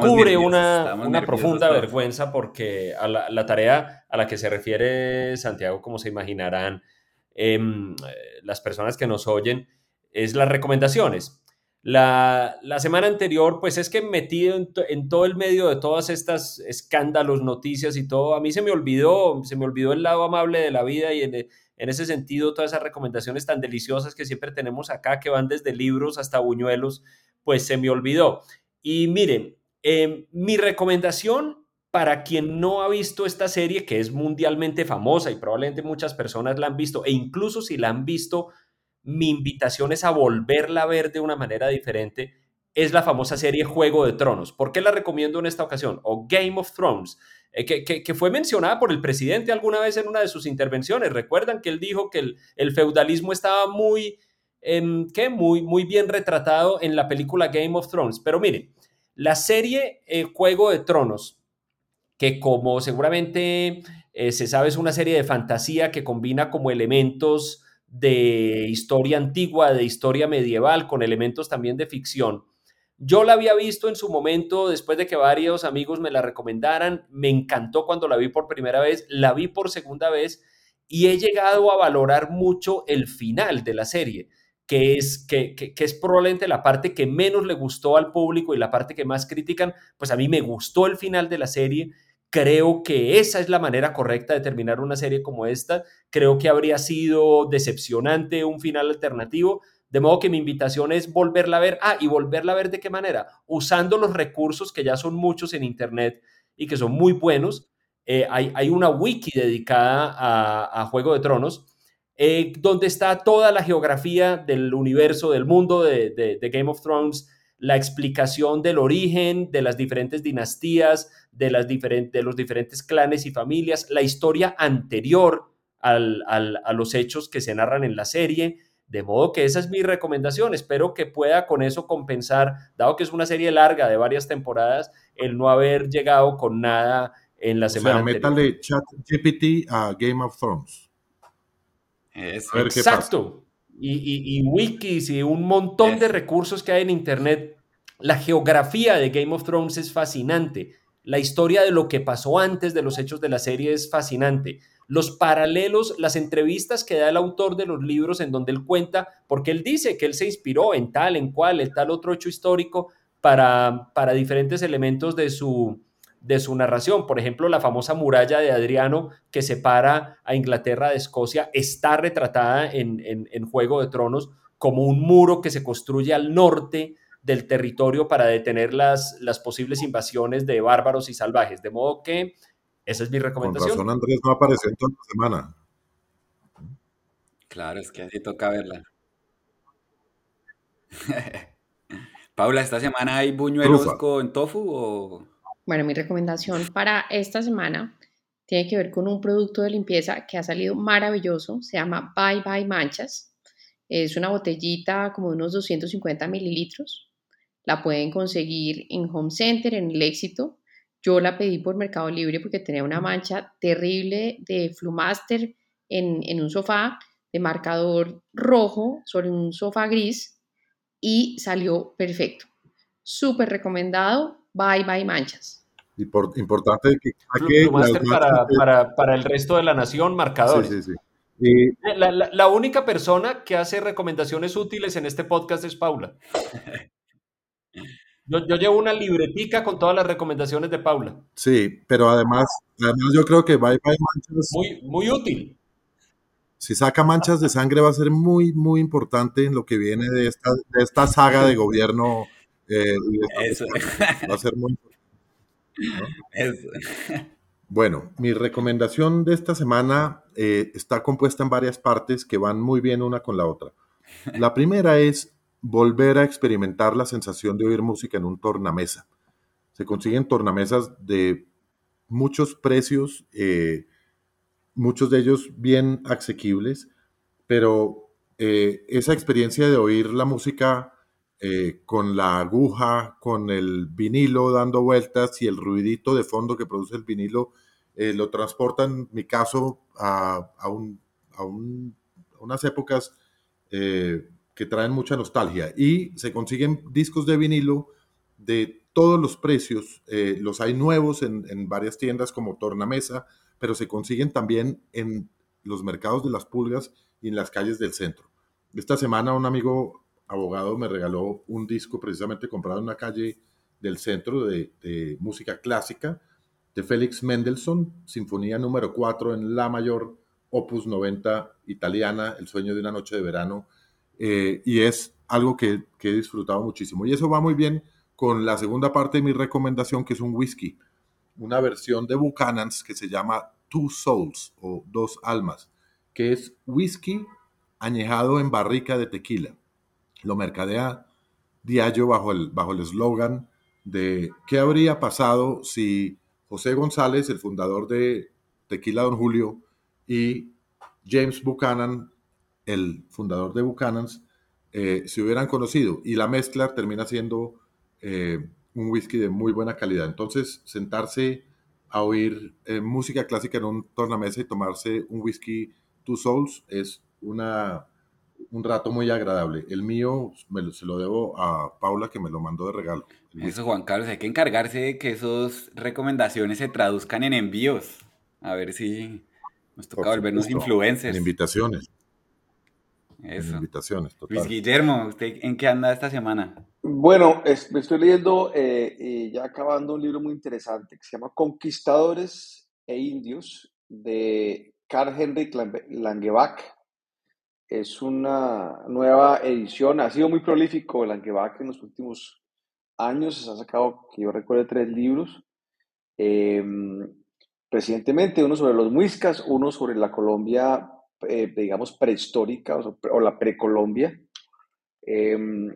cubre una, una profunda vergüenza porque a la, tarea a la que se refiere Santiago, como se imaginarán, em, las personas que nos oyen, es las recomendaciones. La, semana anterior, pues es que metido en, todo el medio de todas estas escándalos, noticias y todo, a mí se me olvidó, se me olvidó el lado amable de la vida y en, ese sentido todas esas recomendaciones tan deliciosas que siempre tenemos acá, que van desde libros hasta buñuelos, pues se me olvidó. Y miren, em, mi recomendación para quien no ha visto esta serie, que es mundialmente famosa y probablemente muchas personas la han visto, e incluso si la han visto, mi invitación es a volverla a ver de una manera diferente, es la famosa serie Juego de Tronos. ¿Por qué la recomiendo en esta ocasión? O Game of Thrones, eh, que, fue mencionada por el presidente alguna vez en una de sus intervenciones. Recuerdan que él dijo que el, feudalismo estaba muy, em, muy, muy bien retratado en la película Game of Thrones. Pero miren, la serie eh, Juego de Tronos, que como seguramente eh, se sabe es una serie de fantasía que combina como elementos de historia antigua, de historia medieval, con elementos también de ficción. Yo la había visto en su momento, después de que varios amigos me la recomendaran, me encantó cuando la vi por primera vez, la vi por segunda vez y he llegado a valorar mucho el final de la serie, que es, que, que, es probablemente la parte que menos le gustó al público y la parte que más critican, pues a mí me gustó el final de la serie Creo que esa es la manera correcta de terminar una serie como esta. Creo que habría sido decepcionante un final alternativo. De modo que mi invitación es volverla a ver. Ah, y volverla a ver de qué manera. Usando los recursos que ya son muchos en Internet y que son muy buenos. Eh, hay, una wiki dedicada a, Juego de Tronos, eh, donde está toda la geografía del universo, del mundo de Game of Thrones, la explicación del origen de las diferentes dinastías, de, las diferentes, los diferentes clanes y familias, la historia anterior a los hechos que se narran en la serie. De modo que esa es mi recomendación. Espero que pueda con eso compensar, dado que es una serie larga de varias temporadas, el no haber llegado con nada en la semana. O sea, métale chat GPT a Game of Thrones. Exacto. Y, wikis y un montón de recursos que hay en Internet. La geografía de Game of Thrones es fascinante. La historia de lo que pasó antes de los hechos de la serie es fascinante. Los paralelos, las entrevistas que da el autor de los libros en donde él cuenta, porque él dice que él se inspiró en tal, en cual, en tal otro hecho histórico para, para diferentes elementos de su, de su narración. Por ejemplo, la famosa muralla de Adriano que separa a Inglaterra de Escocia está retratada en, en Juego de Tronos como un muro que se construye al norte del territorio para detener las, las posibles invasiones de bárbaros y salvajes. De modo que esa es mi recomendación. Con razón, Andrés no apareció en toda la semana. Claro, es que así toca verla. Paula, ¿esta semana hay buñuelos con tofu o...? Bueno, mi recomendación para esta semana tiene que ver con un producto de limpieza que ha salido maravilloso. Se llama Bye Bye Manchas. Es una botellita como de unos 250 mililitros la pueden conseguir en Home Center, en el éxito. Yo la pedí por Mercado Libre porque tenía una mancha terrible de Flumaster en, en un sofá de marcador rojo sobre un sofá gris y salió perfecto. Súper recomendado. Bye, bye, manchas. Y por, importante que, para, para, para, el resto de la nación, marcadores. Sí, sí, sí. la, la, única persona que hace recomendaciones útiles en este podcast es Paula. Yo, yo, llevo una libretica con todas las recomendaciones de Paula. Sí, pero además, además yo creo que Bye Bye Manchas... Muy, muy útil. Si saca manchas de sangre va a ser muy, muy importante en lo que viene de esta, de esta saga de gobierno. Eh, Eso. Va a ser muy. Eso. Bueno, mi recomendación de esta semana eh, está compuesta en varias partes que van muy bien una con la otra. La primera es volver a experimentar la sensación de oír música en un tornamesa. Se consiguen tornamesas de muchos precios, eh, muchos de ellos bien asequibles, pero eh, esa experiencia de oír la música con la aguja, con el vinilo dando vueltas y el ruidito de fondo que produce el vinilo, lo transporta en mi caso a, unas épocas eh, que traen mucha nostalgia. Y se consiguen discos de vinilo de todos los precios. Eh, los hay nuevos en, varias tiendas como Tornamesa, pero se consiguen también en los mercados de las pulgas y en las calles del centro. Esta semana un amigo abogado me regaló un disco precisamente comprado en una calle del centro de, música clásica de Félix Mendelssohn, Sinfonía número 4 en La mayor, opus 90 italiana, El sueño de una noche de verano, eh, y es algo que, he disfrutado muchísimo. Y eso va muy bien con la segunda parte de mi recomendación, que es un whisky, una versión de Buchanan's que se llama Two Souls o Dos Almas, que es whisky añejado en barrica de tequila. Lo mercadea Diageo bajo el bajo el de qué habría pasado si José González, el fundador de Tequila Don Julio, y James Buchanan, el fundador de Buchanan's, eh, se hubieran conocido. Y la mezcla termina siendo eh, un whisky de muy buena calidad. Entonces, sentarse a oír eh, música clásica en un tornamesa y tomarse un whisky Two Souls es una, un rato muy agradable. El mío se lo debo a Paula que me lo mandó de regalo. Eso, Juan Carlos, hay que encargarse de que esas recomendaciones se traduzcan en envíos. A ver si nos toca volvernos influencers. En invitaciones. Eso. En invitaciones, total. Luis Guillermo, ¿usted en qué anda esta semana? Bueno, me estoy leyendo, eh, y ya acabando un libro muy interesante que se llama Conquistadores e Indios de Carl Henrik Langebach. Es una nueva edición, ha sido muy prolífico Langebach en los últimos años, se han sacado, que yo recuerdo, tres libros. Em, recientemente, uno sobre los muiscas, uno sobre la Colombia, eh, digamos, prehistórica o, la precolombia. Em,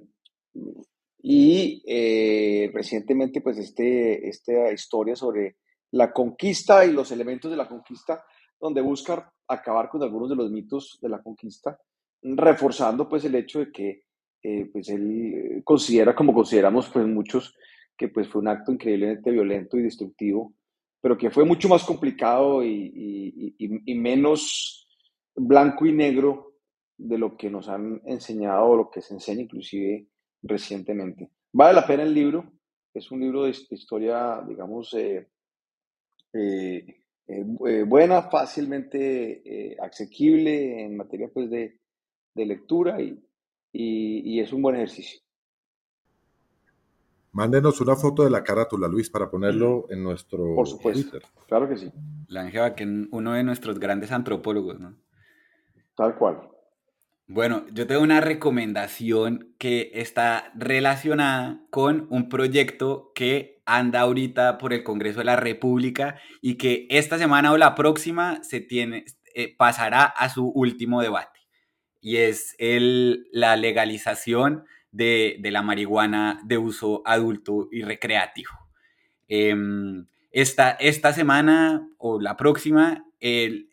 y eh, recientemente, pues, este, esta historia sobre la conquista y los elementos de la conquista, donde busca acabar con algunos de los mitos de la conquista, reforzando, pues, el hecho de que eh, pues él eh, considera, como consideramos pues muchos, que pues fue un acto increíblemente violento y destructivo, pero que fue mucho más complicado y, menos blanco y negro de lo que nos han enseñado o lo que se enseña inclusive recientemente. Vale la pena el libro, es un libro de historia, digamos, eh, buena, fácilmente asequible en materia pues, de, de lectura y, y, es un buen ejercicio. Mándenos una foto de la carátula, Luis, para ponerlo en nuestro Por supuesto, claro que sí. La Ángela, que uno de nuestros grandes antropólogos, ¿no? Tal cual. Bueno, yo tengo una recomendación que está relacionada con un proyecto que anda ahorita por el Congreso de la República y que esta semana o la próxima se tiene, eh, pasará a su último debate y es el, la legalización de, la marihuana de uso adulto y recreativo. Em, esta, esta, semana o la próxima, el,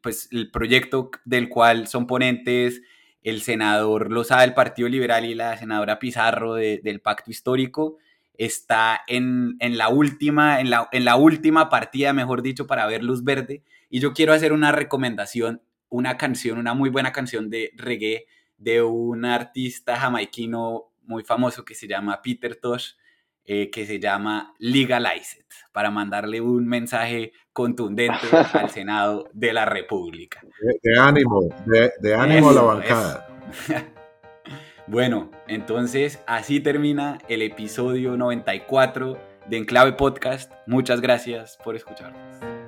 pues, el proyecto del cual son ponentes el senador Lozada del Partido Liberal y la senadora Pizarro del Pacto Histórico, está en, la última, en la, en la última partida, mejor dicho, para ver luz verde. Y yo quiero hacer una recomendación una canción, una muy buena canción de reggae de un artista jamaiquino muy famoso que se llama Peter Tosh. Eh, que se llama Legalize It, para mandarle un mensaje contundente al Senado de la República. De, ánimo, de, ánimo a la bancada. bueno, entonces así termina el episodio 94 de Enclave Podcast. Muchas gracias por escucharnos.